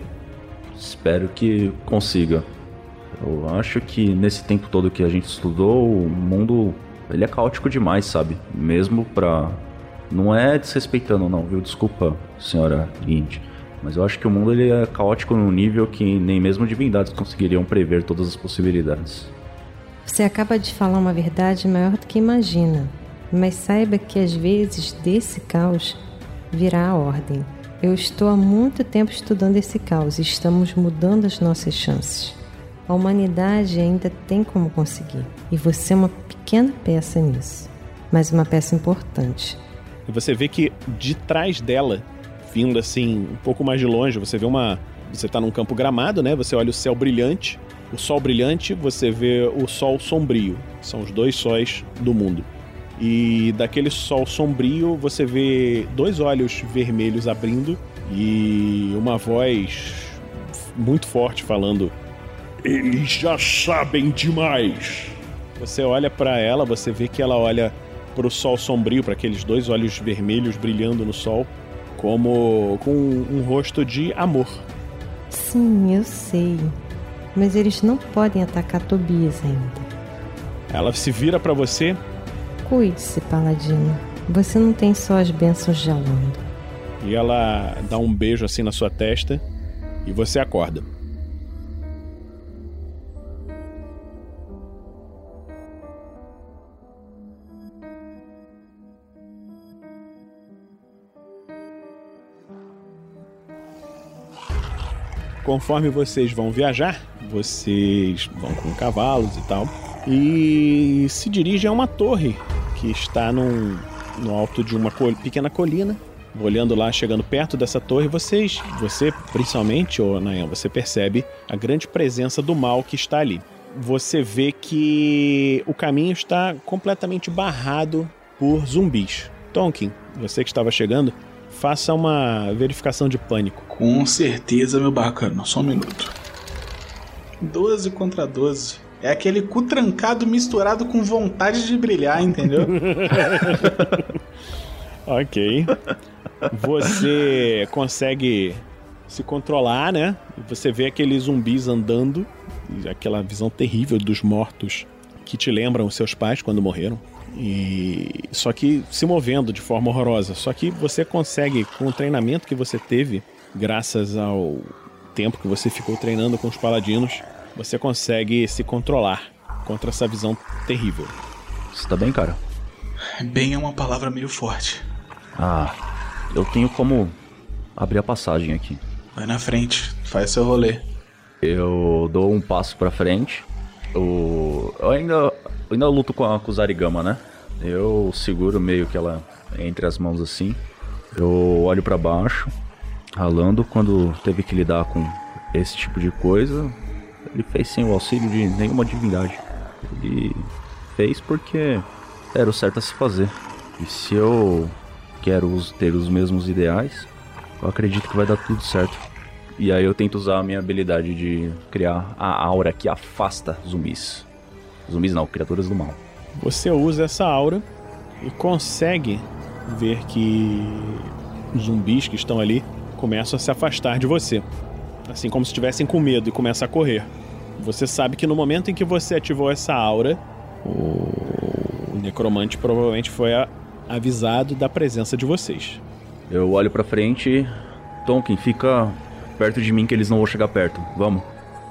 Espero que consiga. Eu acho que nesse tempo todo que a gente estudou, o mundo ele é caótico demais, sabe? Mesmo pra. Não é desrespeitando, não, viu? Desculpa, senhora Lind. Mas eu acho que o mundo ele é caótico num nível que nem mesmo divindades conseguiriam prever todas as possibilidades. Você acaba de falar uma verdade maior do que imagina, mas saiba que às vezes desse caos virá a ordem. Eu estou há muito tempo estudando esse caos e estamos mudando as nossas chances. A humanidade ainda tem como conseguir, e você é uma pequena peça nisso, mas uma peça importante. E você vê que de trás dela, vindo assim, um pouco mais de longe, você vê uma. Você tá num campo gramado, né? Você olha o céu brilhante, o sol brilhante, você vê o sol sombrio. São os dois sóis do mundo. E daquele sol sombrio, você vê dois olhos vermelhos abrindo e uma voz muito forte falando: Eles já sabem demais. Você olha pra ela, você vê que ela olha pro sol sombrio, para aqueles dois olhos vermelhos brilhando no sol, como com um rosto de amor. Sim, eu sei. Mas eles não podem atacar Tobias ainda. Ela se vira pra você, Cuide-se, Paladino. Você não tem só as bênçãos de Alando. e ela dá um beijo assim na sua testa e você acorda. Conforme vocês vão viajar, vocês vão com cavalos e tal, e se dirigem a uma torre que está num, no alto de uma col- pequena colina. Olhando lá, chegando perto dessa torre, vocês, você principalmente, ô Nayan, você percebe a grande presença do mal que está ali. Você vê que o caminho está completamente barrado por zumbis. Tonkin, você que estava chegando, faça uma verificação de pânico. Com certeza, meu bacana. Só um minuto. 12 contra 12. É aquele cu trancado misturado com vontade de brilhar, entendeu? Ok. Você consegue se controlar, né? Você vê aqueles zumbis andando, aquela visão terrível dos mortos que te lembram seus pais quando morreram. E só que se movendo de forma horrorosa. Só que você consegue, com o treinamento que você teve, graças ao tempo que você ficou treinando com os paladinos, você consegue se controlar contra essa visão terrível. Você tá bem, cara? Bem é uma palavra meio forte. Ah, eu tenho como abrir a passagem aqui. Vai na frente, faz seu rolê. Eu dou um passo pra frente. Eu, eu ainda, eu ainda luto com a, com o Zarigama, né? Eu seguro meio que ela entre as mãos assim. Eu olho pra baixo, ralando. Quando teve que lidar com esse tipo de coisa, ele fez sem o auxílio de nenhuma divindade. Ele fez porque era o certo a se fazer. E se eu quero ter os mesmos ideais, eu acredito que vai dar tudo certo. E aí eu tento usar a minha habilidade de criar a aura que afasta zumbis. Zumbis não, criaturas do mal. Você usa essa aura e consegue ver que os zumbis que estão ali começam a se afastar de você. Assim como se estivessem com medo e começam a correr. Você sabe que no momento em que você ativou essa aura, o necromante provavelmente foi avisado da presença de vocês. Eu olho pra frente. Tonkin, fica perto de mim que eles não vão chegar perto. Vamos.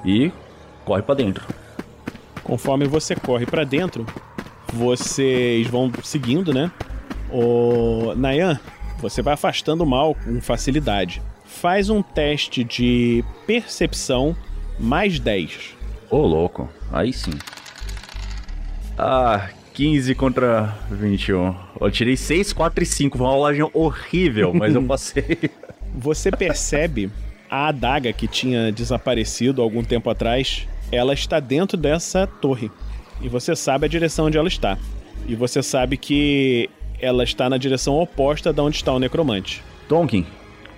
E corre pra dentro. Conforme você corre pra dentro, vocês vão seguindo, né? O Nayan, você vai afastando o mal com facilidade. Faz um teste de percepção mais 10. Ô, louco. Aí sim. Ah, 15 contra 21. Eu tirei 6, 4 e 5. Foi uma rolagem horrível, mas eu passei. Você percebe a adaga que tinha desaparecido algum tempo atrás, ela está dentro dessa torre. E você sabe a direção onde ela está. E você sabe que ela está na direção oposta da onde está o necromante. Tonkin.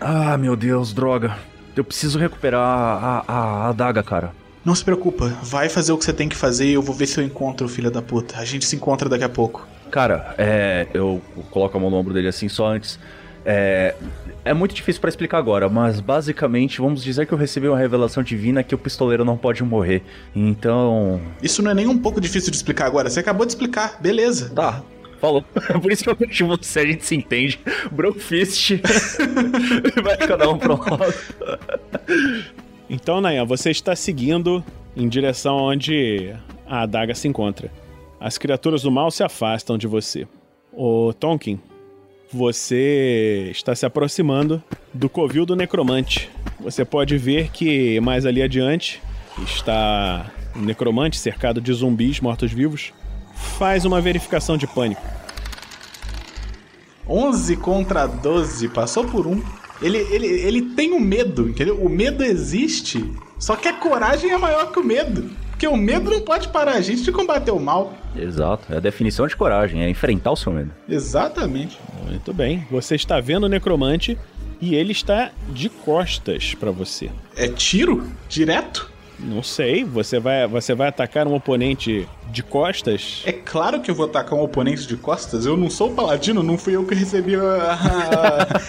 Ah, meu Deus, droga. Eu preciso recuperar a, a, a adaga, cara. Não se preocupa, vai fazer o que você tem que fazer e eu vou ver se eu encontro o filho da puta. A gente se encontra daqui a pouco. Cara, é. Eu coloco a mão no ombro dele assim só antes. É. É muito difícil pra explicar agora, mas basicamente vamos dizer que eu recebi uma revelação divina que o pistoleiro não pode morrer. Então. Isso não é nem um pouco difícil de explicar agora, você acabou de explicar, beleza. Tá, falou. Por isso que eu deixo você, a gente se entende. Brofist. Vai cada um um lado. Então, Nayan, você está seguindo em direção onde a adaga se encontra. As criaturas do mal se afastam de você. O Tonkin, você está se aproximando do covil do necromante. Você pode ver que mais ali adiante está um necromante cercado de zumbis mortos-vivos. Faz uma verificação de pânico. 11 contra 12, passou por um. Ele, ele, ele tem um medo, entendeu? O medo existe, só que a coragem é maior que o medo. Porque o medo não pode parar a gente de combater o mal. Exato, é a definição de coragem, é enfrentar o seu medo. Exatamente. Muito bem. Você está vendo o necromante e ele está de costas para você. É tiro? Direto? Não sei. Você vai, você vai atacar um oponente de costas? É claro que eu vou atacar um oponente de costas. Eu não sou o paladino, não fui eu que recebi a,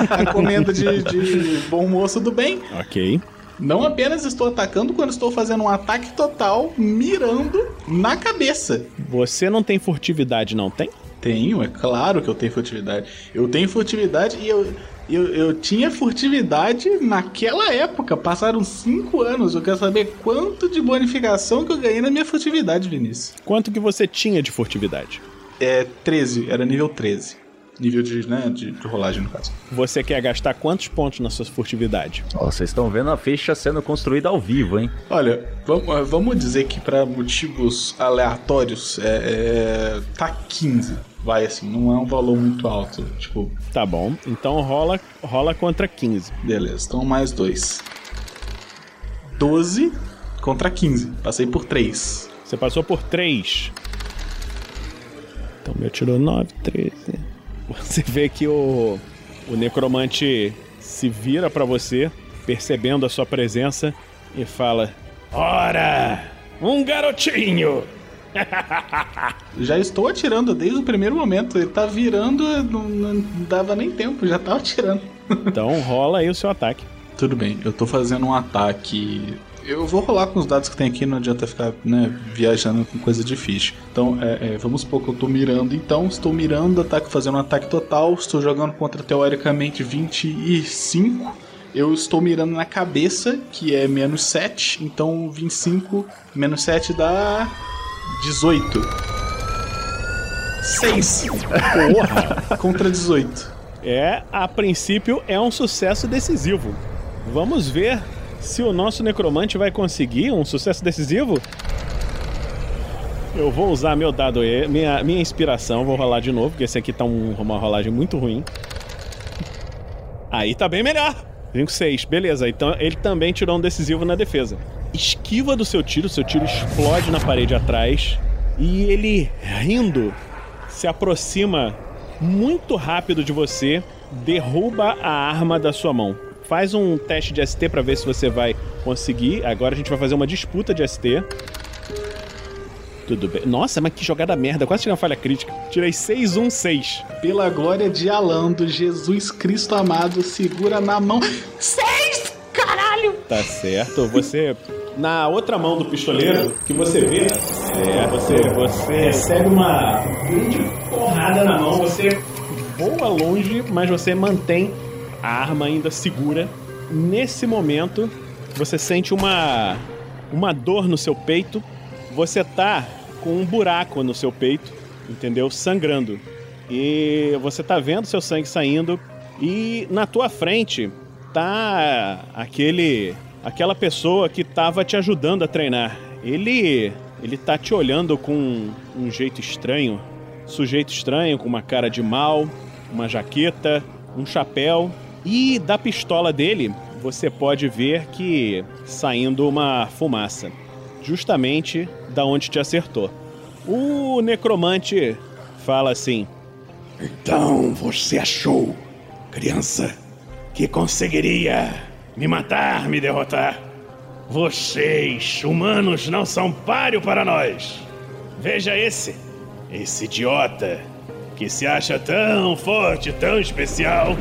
a, a encomenda de, de bom moço do bem. Ok. Não apenas estou atacando quando estou fazendo um ataque total, mirando na cabeça. Você não tem furtividade, não tem? Tenho, é claro que eu tenho furtividade. Eu tenho furtividade e eu, eu, eu tinha furtividade naquela época. Passaram cinco anos. Eu quero saber quanto de bonificação que eu ganhei na minha furtividade, Vinícius. Quanto que você tinha de furtividade? É 13, era nível 13. Nível de, né, de, de rolagem, no caso. Você quer gastar quantos pontos na sua furtividade? Ó, vocês estão vendo a ficha sendo construída ao vivo, hein? Olha, vamos, vamos dizer que para motivos aleatórios é, é, tá 15. Vai assim, não é um valor muito alto. Tipo, Tá bom. Então rola, rola contra 15. beleza, então mais dois. 12 contra 15. Passei por 3. Você passou por 3. Então meu tirou 9, 13. Você vê que o, o necromante se vira pra você, percebendo a sua presença, e fala: Ora! Um garotinho! Já estou atirando desde o primeiro momento. Ele tá virando, não, não dava nem tempo, já tava atirando. Então rola aí o seu ataque. Tudo bem, eu tô fazendo um ataque. Eu vou rolar com os dados que tem aqui, não adianta ficar né, viajando com coisa difícil. Então, é, é, vamos supor que eu tô mirando. Então, estou mirando, ataque, fazendo um ataque total. Estou jogando contra teoricamente 25. Eu estou mirando na cabeça, que é menos 7. Então 25 menos 7 dá 18. 6. Porra! Contra 18. É, a princípio é um sucesso decisivo. Vamos ver se o nosso necromante vai conseguir um sucesso decisivo. Eu vou usar meu dado, E, minha, minha inspiração, vou rolar de novo, porque esse aqui tá um- uma rolagem muito ruim. Aí tá bem melhor. 5, 6, beleza. Então ele também tirou um decisivo na defesa. Esquiva do seu tiro, seu tiro explode na parede atrás. E ele, rindo, se aproxima muito rápido de você, derruba a arma da sua mão. Faz um teste de ST pra ver se você vai conseguir. Agora a gente vai fazer uma disputa de ST. Tudo bem. Nossa, mas que jogada merda. Quase tirei uma falha crítica. Tirei 6, 1, 6. Pela glória de Alando, Jesus Cristo amado, segura na mão. 6! Caralho! Tá certo. Você. Na outra mão do pistoleiro, que você vê, é, você, você recebe uma grande porrada na mão, você voa longe, mas você mantém a arma ainda segura. Nesse momento, você sente uma, uma dor no seu peito. Você tá com um buraco no seu peito, entendeu? Sangrando. E você tá vendo seu sangue saindo. E na tua frente tá aquele aquela pessoa que tava te ajudando a treinar. Ele ele tá te olhando com um jeito estranho, sujeito estranho com uma cara de mal, uma jaqueta, um chapéu e da pistola dele você pode ver que saindo uma fumaça, justamente da onde te acertou. O necromante fala assim: Então você achou, criança, que conseguiria me matar, me derrotar? Vocês, humanos, não são páreo para nós. Veja esse, esse idiota que se acha tão forte, tão especial.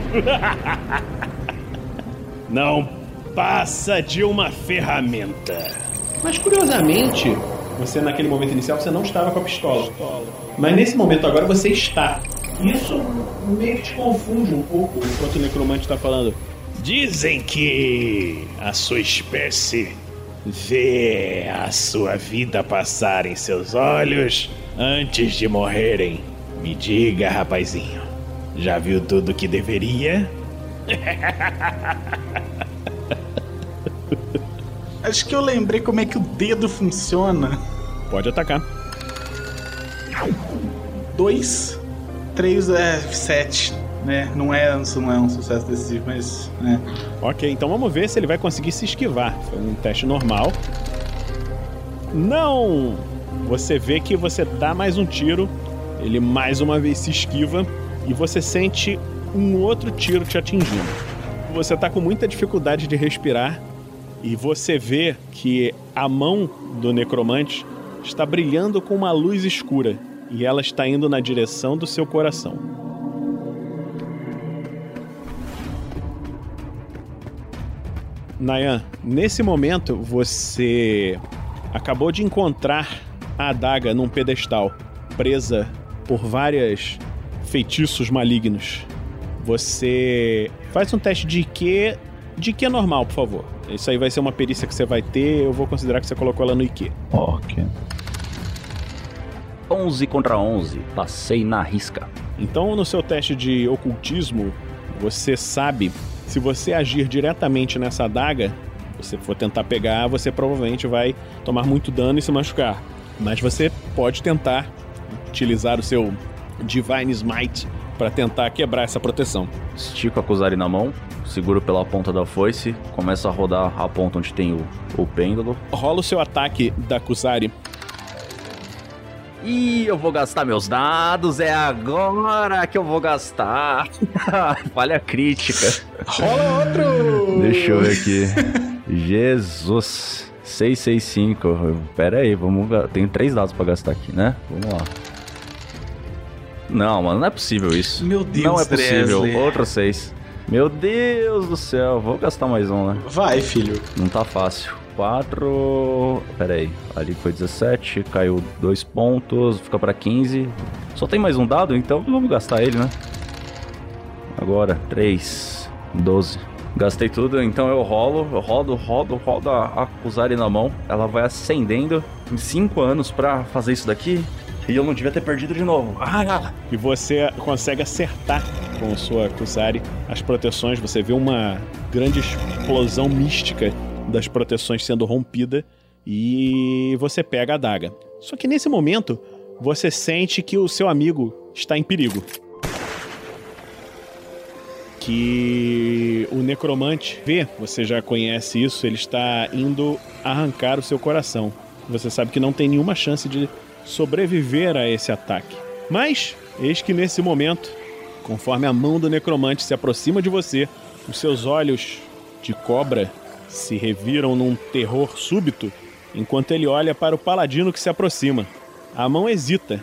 não passa de uma ferramenta. Mas curiosamente, você naquele momento inicial você não estava com a pistola. Mas nesse momento agora você está. Isso meio que te confunde um pouco enquanto o necromante está falando. Dizem que a sua espécie vê a sua vida passar em seus olhos antes de morrerem. Me diga, rapazinho, já viu tudo que deveria? Acho que eu lembrei como é que o dedo funciona. Pode atacar. 2, 3 é 7, né? Não é, não é um sucesso decisivo, mas. né? Ok, então vamos ver se ele vai conseguir se esquivar. Foi um teste normal. Não! Você vê que você dá mais um tiro, ele mais uma vez se esquiva e você sente um outro tiro te atingindo. Você tá com muita dificuldade de respirar e você vê que a mão do necromante está brilhando com uma luz escura e ela está indo na direção do seu coração. Nayan, nesse momento você acabou de encontrar a adaga num pedestal, presa por vários feitiços malignos. Você faz um teste de IQ, de IQ normal, por favor. Isso aí vai ser uma perícia que você vai ter, eu vou considerar que você colocou ela no IQ. Ok. 11 contra 11. Passei na risca. Então, no seu teste de ocultismo, você sabe se você agir diretamente nessa adaga, você for tentar pegar, você provavelmente vai tomar muito dano e se machucar. Mas você pode tentar utilizar o seu Divine Smite para tentar quebrar essa proteção. Estico a Kuzari na mão, seguro pela ponta da foice, começo a rodar a ponta onde tem o, o pêndulo. Rola o seu ataque da Kuzari. Ih, eu vou gastar meus dados, é agora que eu vou gastar. Falha crítica. Rola outro! Deixa eu ver aqui. Jesus. 665. Pera aí, vamos. Tenho três dados pra gastar aqui, né? Vamos lá. Não, mano, não é possível isso. Meu Deus, Não é possível. Outro 6. Meu Deus do céu. Vou gastar mais um, né? Vai, filho. Não tá fácil. 4. Pera aí. Ali foi 17. Caiu 2 pontos. Fica pra 15. Só tem mais um dado, então vamos gastar ele, né? Agora, 3. 12. Gastei tudo, então eu rolo, eu rodo, rodo, rodo a, a Kuzari na mão. Ela vai acendendo em 5 anos pra fazer isso daqui. E eu não devia ter perdido de novo. Ah! E você consegue acertar com sua Kusari as proteções. Você vê uma grande explosão mística das proteções sendo rompida e você pega a adaga. Só que nesse momento, você sente que o seu amigo está em perigo. Que o necromante vê, você já conhece isso, ele está indo arrancar o seu coração. Você sabe que não tem nenhuma chance de sobreviver a esse ataque. Mas, eis que nesse momento, conforme a mão do necromante se aproxima de você, os seus olhos de cobra se reviram num terror súbito enquanto ele olha para o paladino que se aproxima. A mão hesita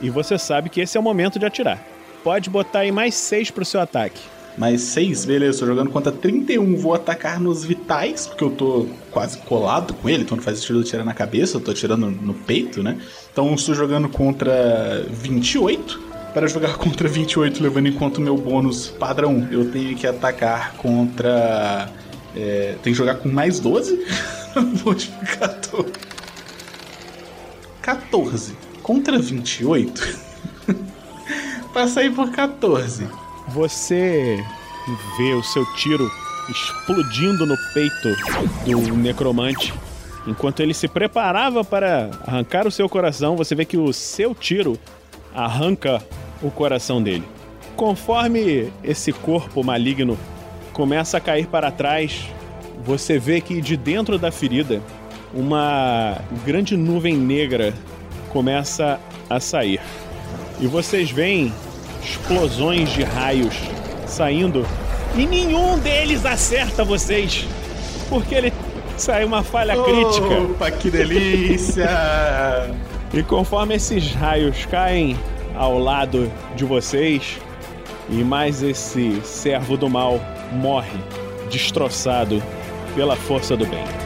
e você sabe que esse é o momento de atirar. Pode botar aí mais 6 pro seu ataque. Mais 6? Beleza, tô jogando contra 31. Vou atacar nos vitais, porque eu tô quase colado com ele, então não faz sentido tirar na cabeça, eu tô atirando no peito, né? Então estou jogando contra 28. Para jogar contra 28, levando em conta o meu bônus padrão, eu tenho que atacar contra. É, tem que jogar com mais 12? Modificador. 14 contra 28. Passei por 14. Você vê o seu tiro explodindo no peito do necromante. Enquanto ele se preparava para arrancar o seu coração, você vê que o seu tiro arranca o coração dele. Conforme esse corpo maligno começa a cair para trás, você vê que de dentro da ferida uma grande nuvem negra começa a sair. E vocês veem explosões de raios saindo e nenhum deles acerta vocês. Porque ele sai uma falha crítica. Opa, que delícia! e conforme esses raios caem ao lado de vocês, e mais esse servo do mal morre, destroçado pela força do bem.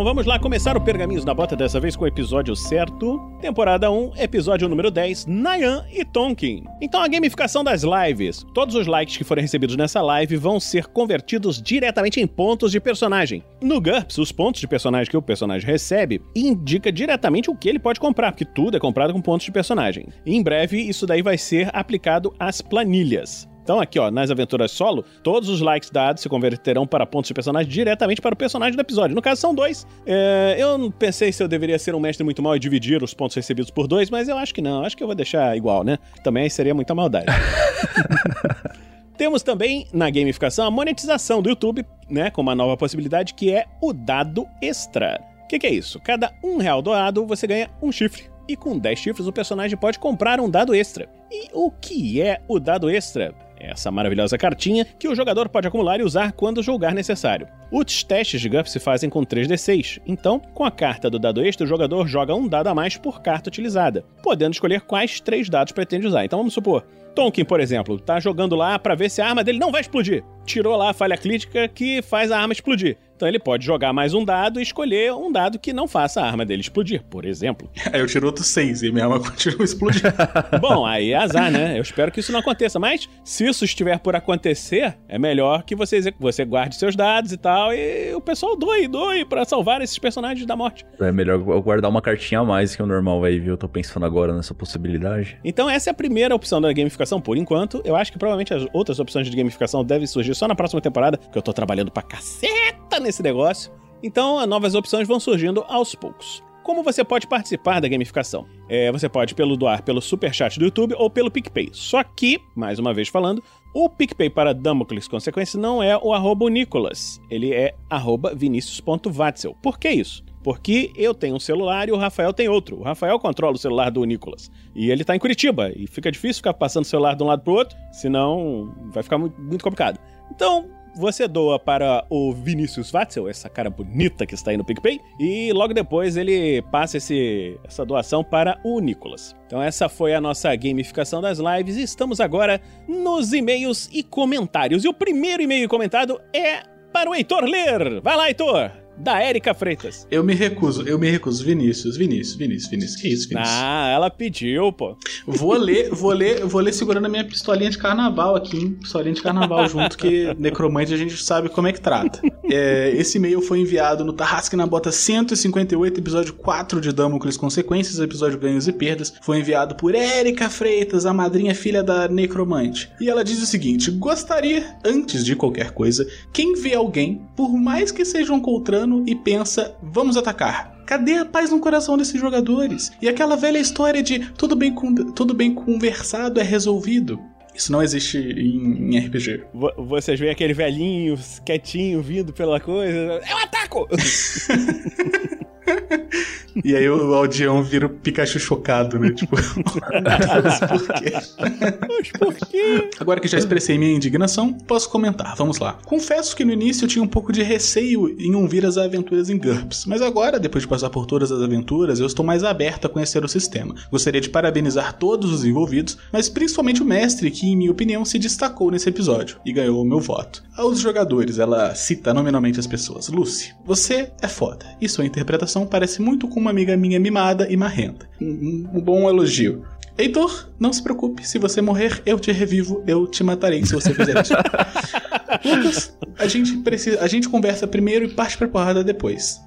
Então vamos lá começar o Pergaminhos na Bota, dessa vez com o episódio certo. Temporada 1, episódio número 10, Nayan e Tonkin. Então a gamificação das lives. Todos os likes que forem recebidos nessa live vão ser convertidos diretamente em pontos de personagem. No GURPS, os pontos de personagem que o personagem recebe indica diretamente o que ele pode comprar, porque tudo é comprado com pontos de personagem. Em breve, isso daí vai ser aplicado às planilhas. Então, aqui, ó, nas aventuras solo, todos os likes dados se converterão para pontos de personagem diretamente para o personagem do episódio. No caso, são dois. É, eu não pensei se eu deveria ser um mestre muito mal e dividir os pontos recebidos por dois, mas eu acho que não. Acho que eu vou deixar igual, né? Também seria muita maldade. Temos também na gamificação a monetização do YouTube, né? Com uma nova possibilidade que é o dado extra. O que, que é isso? Cada um real doado, você ganha um chifre. E com 10 chifres, o personagem pode comprar um dado extra. E o que é o dado extra? Essa maravilhosa cartinha que o jogador pode acumular e usar quando julgar necessário. Os testes de GURPS se fazem com 3d6, então, com a carta do dado extra, o jogador joga um dado a mais por carta utilizada, podendo escolher quais três dados pretende usar. Então vamos supor, Tonkin, por exemplo, tá jogando lá para ver se a arma dele não vai explodir. Tirou lá a falha crítica que faz a arma explodir. Então ele pode jogar mais um dado e escolher um dado que não faça a arma dele explodir, por exemplo. Aí eu tiro outro 6 e minha arma continua explodindo. Bom, aí é azar, né? Eu espero que isso não aconteça. Mas se isso estiver por acontecer, é melhor que você, você guarde seus dados e tal. E o pessoal doe, doe pra salvar esses personagens da morte. É melhor eu guardar uma cartinha a mais que o normal aí, viu? Eu tô pensando agora nessa possibilidade. Então essa é a primeira opção da gamificação por enquanto. Eu acho que provavelmente as outras opções de gamificação devem surgir só na próxima temporada, porque eu tô trabalhando pra caceta nesse negócio. Então, novas opções vão surgindo aos poucos. Como você pode participar da gamificação? É, você pode pelo doar pelo superchat do YouTube ou pelo PicPay. Só que, mais uma vez falando, o PicPay para Damocles Consequência não é o arroba Nicolas. Ele é arroba vinicius.vatzel. Por que isso? Porque eu tenho um celular e o Rafael tem outro. O Rafael controla o celular do Nicolas. E ele tá em Curitiba. E fica difícil ficar passando o celular de um lado pro outro, senão vai ficar muito, muito complicado. Então, você doa para o Vinícius Watzel, essa cara bonita que está aí no PicPay, e logo depois ele passa esse, essa doação para o Nicolas. Então essa foi a nossa gamificação das lives e estamos agora nos e-mails e comentários. E o primeiro e-mail comentado é para o Heitor ler. Vai lá, Heitor! Da Érica Freitas. Eu me recuso, eu me recuso. Vinícius, Vinícius, Vinícius, Vinícius. Que isso, Vinícius? Ah, ela pediu, pô. Vou ler, vou ler, vou ler segurando a minha pistolinha de carnaval aqui, hein? Pistolinha de carnaval junto, que necromante a gente sabe como é que trata. É, esse e-mail foi enviado no Tarrasque na Bota 158, episódio 4 de Damocles Consequências, episódio Ganhos e Perdas. Foi enviado por Érica Freitas, a madrinha filha da necromante. E ela diz o seguinte: gostaria, antes de qualquer coisa, quem vê alguém, por mais que seja um coltrano, e pensa: vamos atacar. Cadê a paz no coração desses jogadores? E aquela velha história de tudo bem, tudo bem conversado é resolvido. Isso não existe em, em RPG. Vocês veem aquele velhinho quietinho vindo pela coisa. Eu ataco! E aí o Aldião vira o Pikachu chocado, né? Tipo, por quê? Mas por quê? Agora que já expressei minha indignação, posso comentar. Vamos lá. Confesso que no início eu tinha um pouco de receio em ouvir as aventuras em GURPS, mas agora, depois de passar por todas as aventuras, eu estou mais aberto a conhecer o sistema. Gostaria de parabenizar todos os envolvidos, mas principalmente o mestre, que, em minha opinião, se destacou nesse episódio e ganhou o meu voto. Aos jogadores, ela cita nominalmente as pessoas. Lucy, você é foda, e sua interpretação parece muito com uma amiga minha mimada e marrenta. Um, um bom elogio. Heitor, não se preocupe, se você morrer, eu te revivo, eu te matarei se você fizer isso. Lucas, a gente precisa, a gente conversa primeiro e parte pra porrada depois.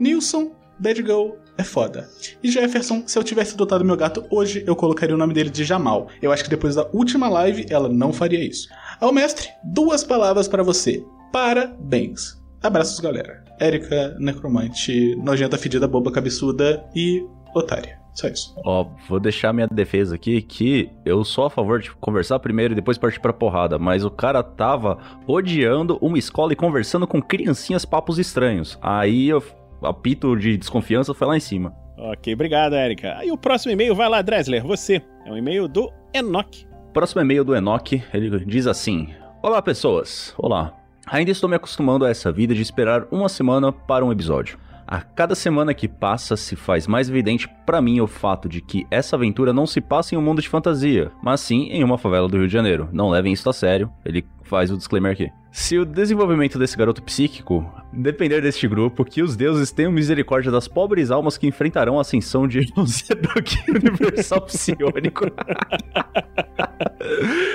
Nilson, Bad Girl é foda. E Jefferson, se eu tivesse adotado meu gato hoje, eu colocaria o nome dele de Jamal. Eu acho que depois da última live, ela não faria isso. Ao mestre, duas palavras para você. Parabéns. Abraços, galera. Érica, necromante, nojenta, fedida, boba, cabeçuda e otária. Só isso. Ó, vou deixar minha defesa aqui que eu sou a favor de conversar primeiro e depois partir pra porrada, mas o cara tava odiando uma escola e conversando com criancinhas papos estranhos. Aí eu apito de desconfiança foi lá em cima. Ok, obrigado, Érica. Aí o próximo e-mail vai lá, Dresler, você. É um e-mail do Enoch. Próximo e-mail do Enoch, ele diz assim: Olá, pessoas. Olá. Ainda estou me acostumando a essa vida de esperar uma semana para um episódio. A cada semana que passa se faz mais evidente para mim o fato de que essa aventura não se passa em um mundo de fantasia, mas sim em uma favela do Rio de Janeiro. Não levem isso a sério, ele faz o disclaimer aqui. Se o desenvolvimento desse garoto psíquico depender deste grupo, que os deuses tenham misericórdia das pobres almas que enfrentarão a ascensão de Zedok universal psionico.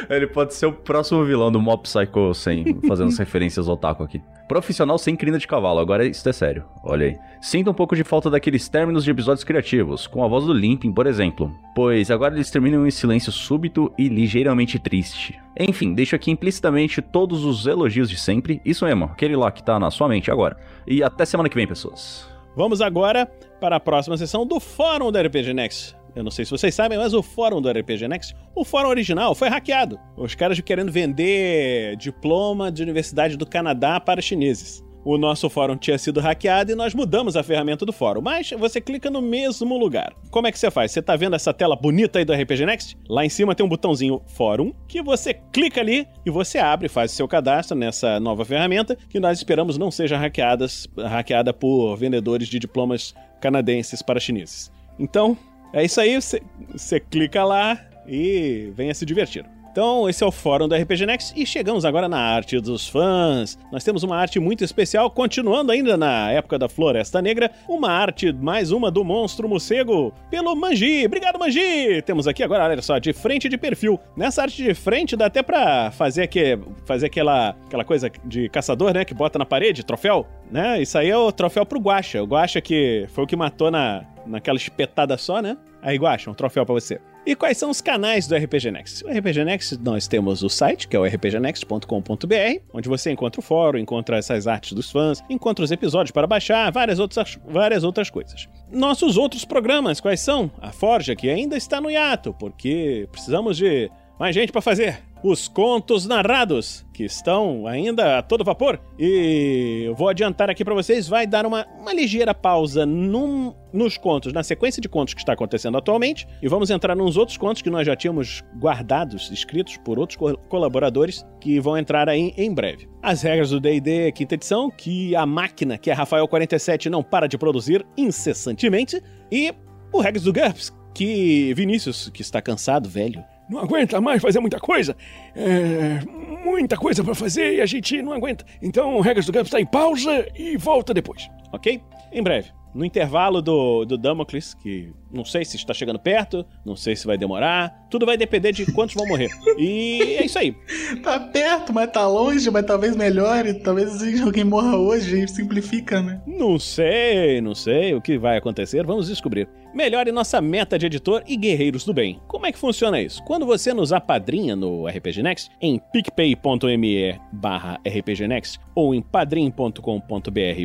Ele pode ser o próximo vilão do Mob Psycho sem fazendo as referências ao otaku aqui. Profissional sem crina de cavalo, agora isso é sério. Olha aí. Sinto um pouco de falta daqueles términos de episódios criativos, com a voz do Limping, por exemplo. Pois agora eles terminam em silêncio súbito e ligeiramente triste. Enfim, deixo aqui implicitamente todos os elogios de sempre. Isso mesmo, aquele lá que tá na sua mente agora. E até semana que vem, pessoas. Vamos agora para a próxima sessão do Fórum da RPG Next. Eu não sei se vocês sabem, mas o fórum do RPG Next, o fórum original foi hackeado. Os caras querendo vender diploma de Universidade do Canadá para chineses. O nosso fórum tinha sido hackeado e nós mudamos a ferramenta do fórum. Mas você clica no mesmo lugar. Como é que você faz? Você tá vendo essa tela bonita aí do RPG Next? Lá em cima tem um botãozinho Fórum que você clica ali e você abre, faz seu cadastro nessa nova ferramenta que nós esperamos não seja hackeadas, hackeada por vendedores de diplomas canadenses para chineses. Então, é isso aí, você clica lá e venha se divertir. Então, esse é o fórum do RPG Next e chegamos agora na arte dos fãs. Nós temos uma arte muito especial, continuando ainda na época da Floresta Negra, uma arte, mais uma do monstro morcego, pelo Manji. Obrigado, Manji! Temos aqui agora, olha só, de frente de perfil. Nessa arte de frente dá até pra fazer, aqui, fazer aquela, aquela coisa de caçador, né, que bota na parede, troféu, né? Isso aí é o troféu pro Guacha. O Guacha que foi o que matou na, naquela espetada só, né? Aí, Guacha, um troféu pra você. E quais são os canais do RPG Next? O RPG Next, nós temos o site, que é o rpgnext.com.br, onde você encontra o fórum, encontra essas artes dos fãs, encontra os episódios para baixar, várias outras, várias outras coisas. Nossos outros programas, quais são? A Forja, que ainda está no hiato, porque precisamos de mais gente para fazer os contos narrados, que estão ainda a todo vapor. E eu vou adiantar aqui para vocês, vai dar uma, uma ligeira pausa num, nos contos, na sequência de contos que está acontecendo atualmente, e vamos entrar nos outros contos que nós já tínhamos guardados, escritos por outros co colaboradores, que vão entrar aí em breve. As regras do D&D quinta edição, que a máquina, que é Rafael 47, não para de produzir incessantemente, e o regras do GURPS, que Vinícius, que está cansado, velho, não aguenta mais fazer muita coisa. É, muita coisa para fazer e a gente não aguenta. Então, o Regras do Campo está em pausa e volta depois. Ok? Em breve. No intervalo do, do Damocles, que não sei se está chegando perto, não sei se vai demorar. Tudo vai depender de quantos vão morrer. E é isso aí. tá perto, mas tá longe, mas talvez melhore. Talvez alguém morra hoje e simplifica, né? Não sei, não sei o que vai acontecer. Vamos descobrir. Melhore nossa meta de editor e guerreiros do bem. Como é que funciona isso? Quando você nos apadrinha no RPG Next, em picpay.me barra rpgnext ou em padrim.com.br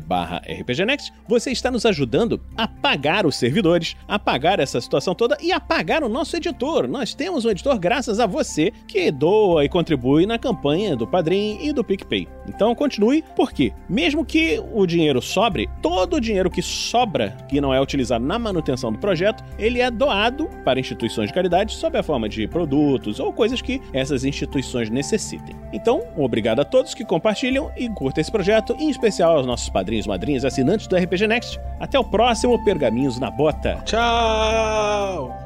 barra rpgnext, você está nos ajudando a pagar os servidores, a pagar essa situação toda e a pagar o nosso editor. Nós temos um editor graças a você que doa e contribui na campanha do Padrim e do PicPay. Então continue, porque mesmo que o dinheiro sobre, todo o dinheiro que sobra, que não é utilizado na manutenção do projeto, ele é doado para instituições de caridade sob a forma de produtos ou coisas que essas instituições necessitem. Então, obrigado a todos que compartilham e curtem esse projeto, em especial aos nossos padrinhos, madrinhas, assinantes do RPG Next. Até o próximo Pergaminhos na Bota. Tchau!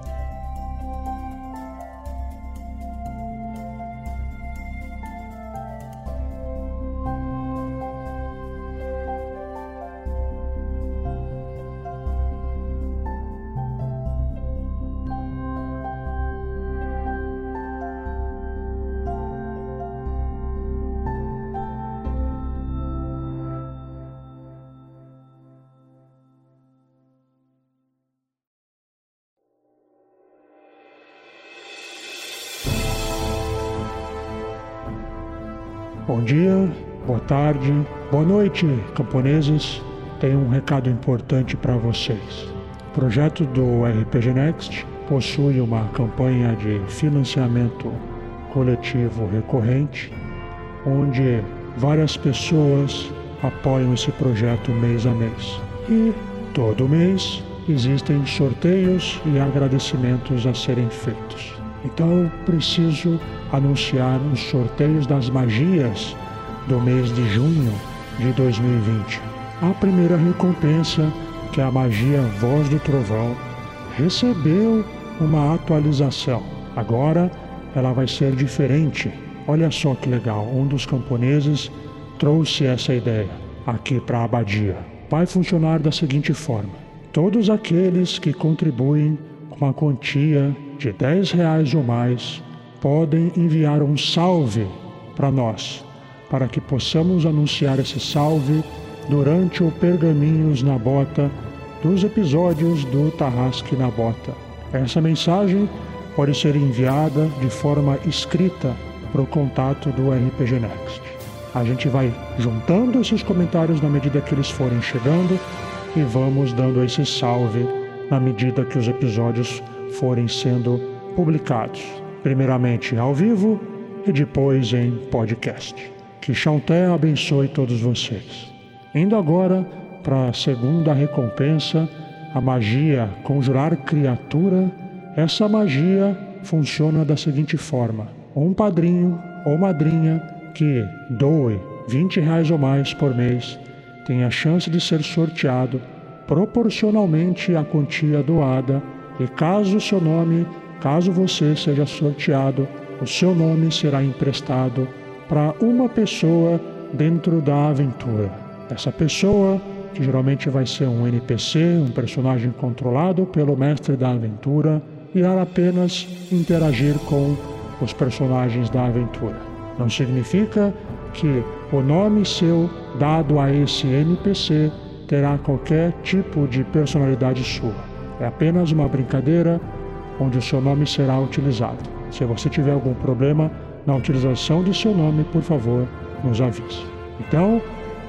Bom dia, boa tarde, boa noite, camponeses. Tenho um recado importante para vocês. O projeto do RPG Next possui uma campanha de financiamento coletivo recorrente, onde várias pessoas apoiam esse projeto mês a mês. E todo mês existem sorteios e agradecimentos a serem feitos. Então preciso anunciar os sorteios das magias do mês de junho de 2020. A primeira recompensa, que é a magia Voz do Trovão, recebeu uma atualização. Agora ela vai ser diferente. Olha só que legal, um dos camponeses trouxe essa ideia aqui para a abadia. Vai funcionar da seguinte forma: todos aqueles que contribuem com a quantia de 10 reais ou mais podem enviar um salve para nós, para que possamos anunciar esse salve durante o Pergaminhos na Bota dos episódios do Tarrasque na Bota. Essa mensagem pode ser enviada de forma escrita para o contato do RPG Next. A gente vai juntando esses comentários na medida que eles forem chegando e vamos dando esse salve na medida que os episódios forem sendo publicados, primeiramente ao vivo e depois em podcast. Que Chanté abençoe todos vocês. Indo agora para a segunda recompensa, a magia conjurar criatura. Essa magia funciona da seguinte forma: um padrinho ou madrinha que doe 20 reais ou mais por mês tem a chance de ser sorteado proporcionalmente à quantia doada e caso seu nome, caso você seja sorteado, o seu nome será emprestado para uma pessoa dentro da aventura. Essa pessoa, que geralmente vai ser um NPC, um personagem controlado pelo mestre da aventura, irá apenas interagir com os personagens da aventura. Não significa que o nome seu dado a esse NPC terá qualquer tipo de personalidade sua. É apenas uma brincadeira onde o seu nome será utilizado. Se você tiver algum problema na utilização de seu nome, por favor, nos avise. Então,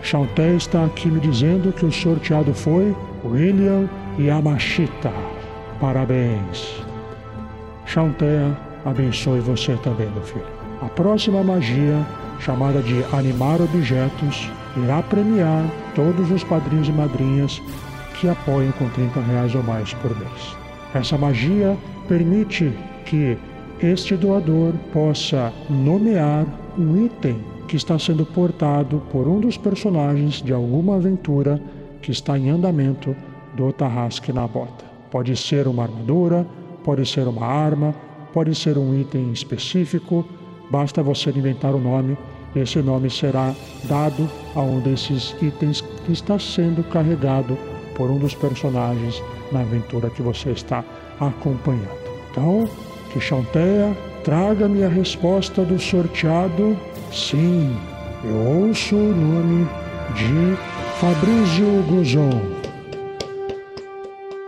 Chanté está aqui me dizendo que o sorteado foi William Yamashita. Parabéns. Chanté abençoe você também, meu filho. A próxima magia, chamada de animar objetos, irá premiar todos os padrinhos e madrinhas que apoiem com 30 reais ou mais por mês. Essa magia permite que este doador possa nomear um item que está sendo portado por um dos personagens de alguma aventura que está em andamento do Tarrasque na Bota. Pode ser uma armadura, pode ser uma arma, pode ser um item específico, basta você inventar o nome e esse nome será dado a um desses itens que está sendo carregado por um dos personagens na aventura que você está acompanhando. Então, que Chanteia traga-me a resposta do sorteado Sim, eu ouço o nome de Fabrício Guzon.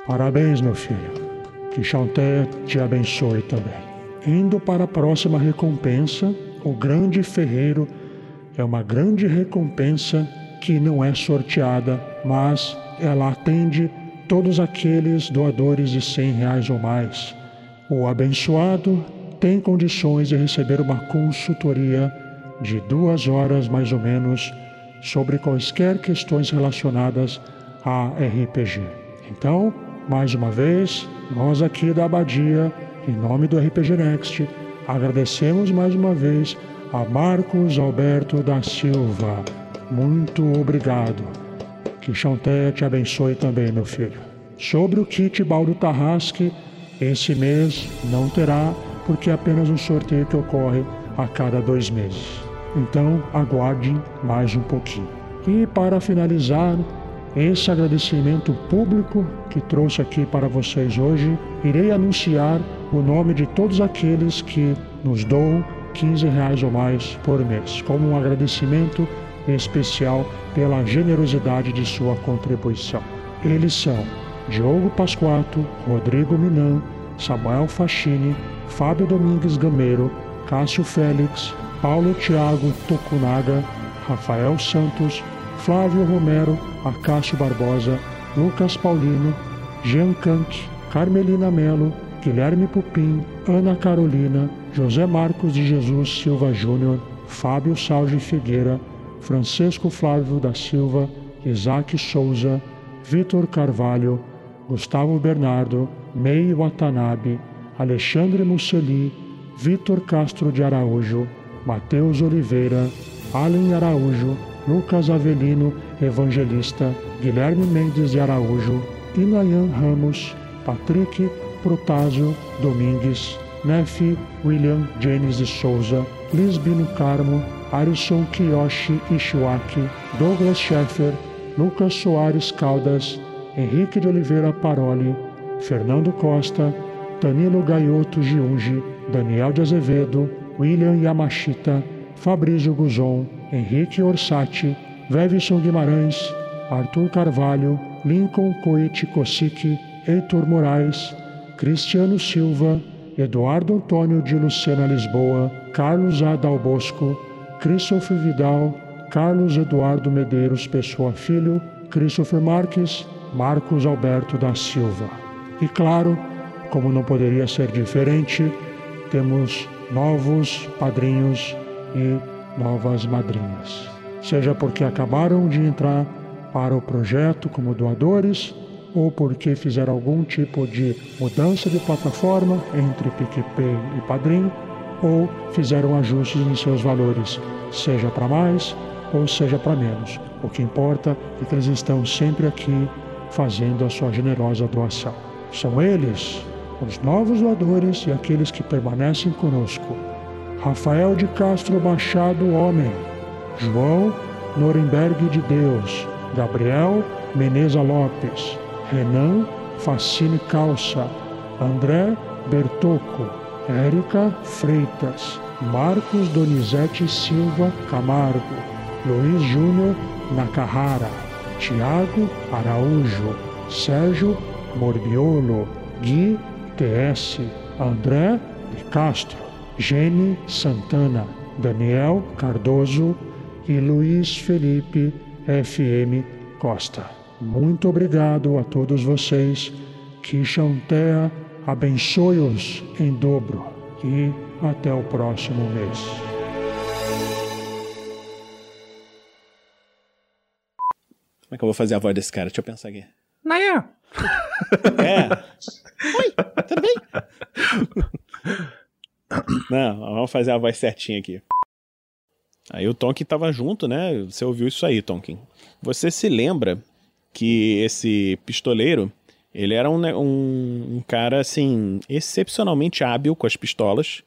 Parabéns, meu filho. Que Chanté te abençoe também. Indo para a próxima recompensa, o grande ferreiro é uma grande recompensa que não é sorteada, mas ela atende todos aqueles doadores de 100 reais ou mais. O abençoado tem condições de receber uma consultoria de duas horas mais ou menos sobre quaisquer questões relacionadas a RPG. Então, mais uma vez, nós aqui da Abadia, em nome do RPG Next, agradecemos mais uma vez a Marcos Alberto da Silva. Muito obrigado. Que Chanté te abençoe também, meu filho. Sobre o kit Baldo Tarrasque, esse mês não terá, porque é apenas um sorteio que ocorre a cada dois meses. Então, aguarde mais um pouquinho. E para finalizar, esse agradecimento público que trouxe aqui para vocês hoje, irei anunciar o nome de todos aqueles que nos doam 15 reais ou mais por mês, como um agradecimento especial pela generosidade de sua contribuição. Eles são Diogo Pasquato, Rodrigo Minan, Samuel Fachini, Fábio Domingues Gameiro, Cássio Félix, Paulo Tiago Tokunaga, Rafael Santos, Flávio Romero, Acácio Barbosa, Lucas Paulino, Jean Kank, Carmelina Melo, Guilherme Pupim, Ana Carolina, José Marcos de Jesus Silva Júnior, Fábio Salge Figueira, Francisco Flávio da Silva, Isaac Souza, Vitor Carvalho, Gustavo Bernardo, Mei Watanabe, Alexandre Musseli, Vitor Castro de Araújo, Mateus Oliveira, Allen Araújo, Lucas Avelino, Evangelista, Guilherme Mendes de Araújo, Inayan Ramos, Patrick Protásio Domingues, Nefe William James de Souza, Lisbino Carmo, Arison Kiyoshi Ishiwaki, Douglas Scheffer, Lucas Soares Caldas, Henrique de Oliveira Paroli, Fernando Costa, Danilo Gaioto Giungi, Daniel de Azevedo, William Yamashita, Fabrício Guzon, Henrique Orsatti, Vevison Guimarães, Arthur Carvalho, Lincoln Coit Kosik, Heitor Moraes, Cristiano Silva, Eduardo Antônio de Lucena Lisboa, Carlos A. Bosco, Christopher Vidal, Carlos Eduardo Medeiros Pessoa Filho, Christopher Marques, Marcos Alberto da Silva. E claro, como não poderia ser diferente, temos novos padrinhos e novas madrinhas. Seja porque acabaram de entrar para o projeto como doadores ou porque fizeram algum tipo de mudança de plataforma entre PicPay e Padrim ou fizeram ajustes em seus valores, seja para mais ou seja para menos. O que importa é que eles estão sempre aqui fazendo a sua generosa doação. São eles, os novos doadores e aqueles que permanecem conosco. Rafael de Castro Machado Homem, João Norenberg de Deus, Gabriel Meneza Lopes, Renan Facine Calça, André Bertocco, Érica Freitas, Marcos Donizete Silva Camargo, Luiz Júnior Nakahara, Tiago Araújo, Sérgio Morbiolo, Gui TS, André de Castro, Gene Santana, Daniel Cardoso e Luiz Felipe FM Costa. Muito obrigado a todos vocês. Que Xantea abençoe-os em dobro e até o próximo mês. Como é que eu vou fazer a voz desse cara? Deixa eu pensar aqui. Nayan! É. Oi, tudo bem? Não, vamos fazer a voz certinha aqui. Aí o Tonkin tava junto, né? Você ouviu isso aí, Tonkin. Você se lembra que esse pistoleiro, ele era um, né, um, um cara, assim, excepcionalmente hábil com as pistolas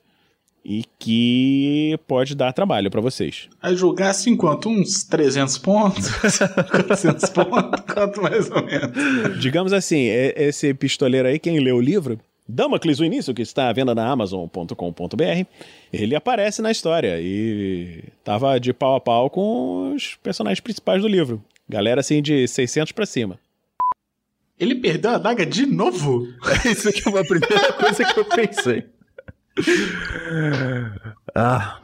e que pode dar trabalho pra vocês. A julgar assim quanto? Uns 300 pontos? 400 pontos? Quanto mais ou menos? Digamos assim, é- esse pistoleiro aí, quem leu o livro, Damocles o Início, que está à venda na Amazon.com.br, ele aparece na história e tava de pau a pau com os personagens principais do livro. Galera assim de 600 pra cima. Ele perdeu a adaga de novo? Isso aqui é uma primeira coisa que eu pensei. Ah.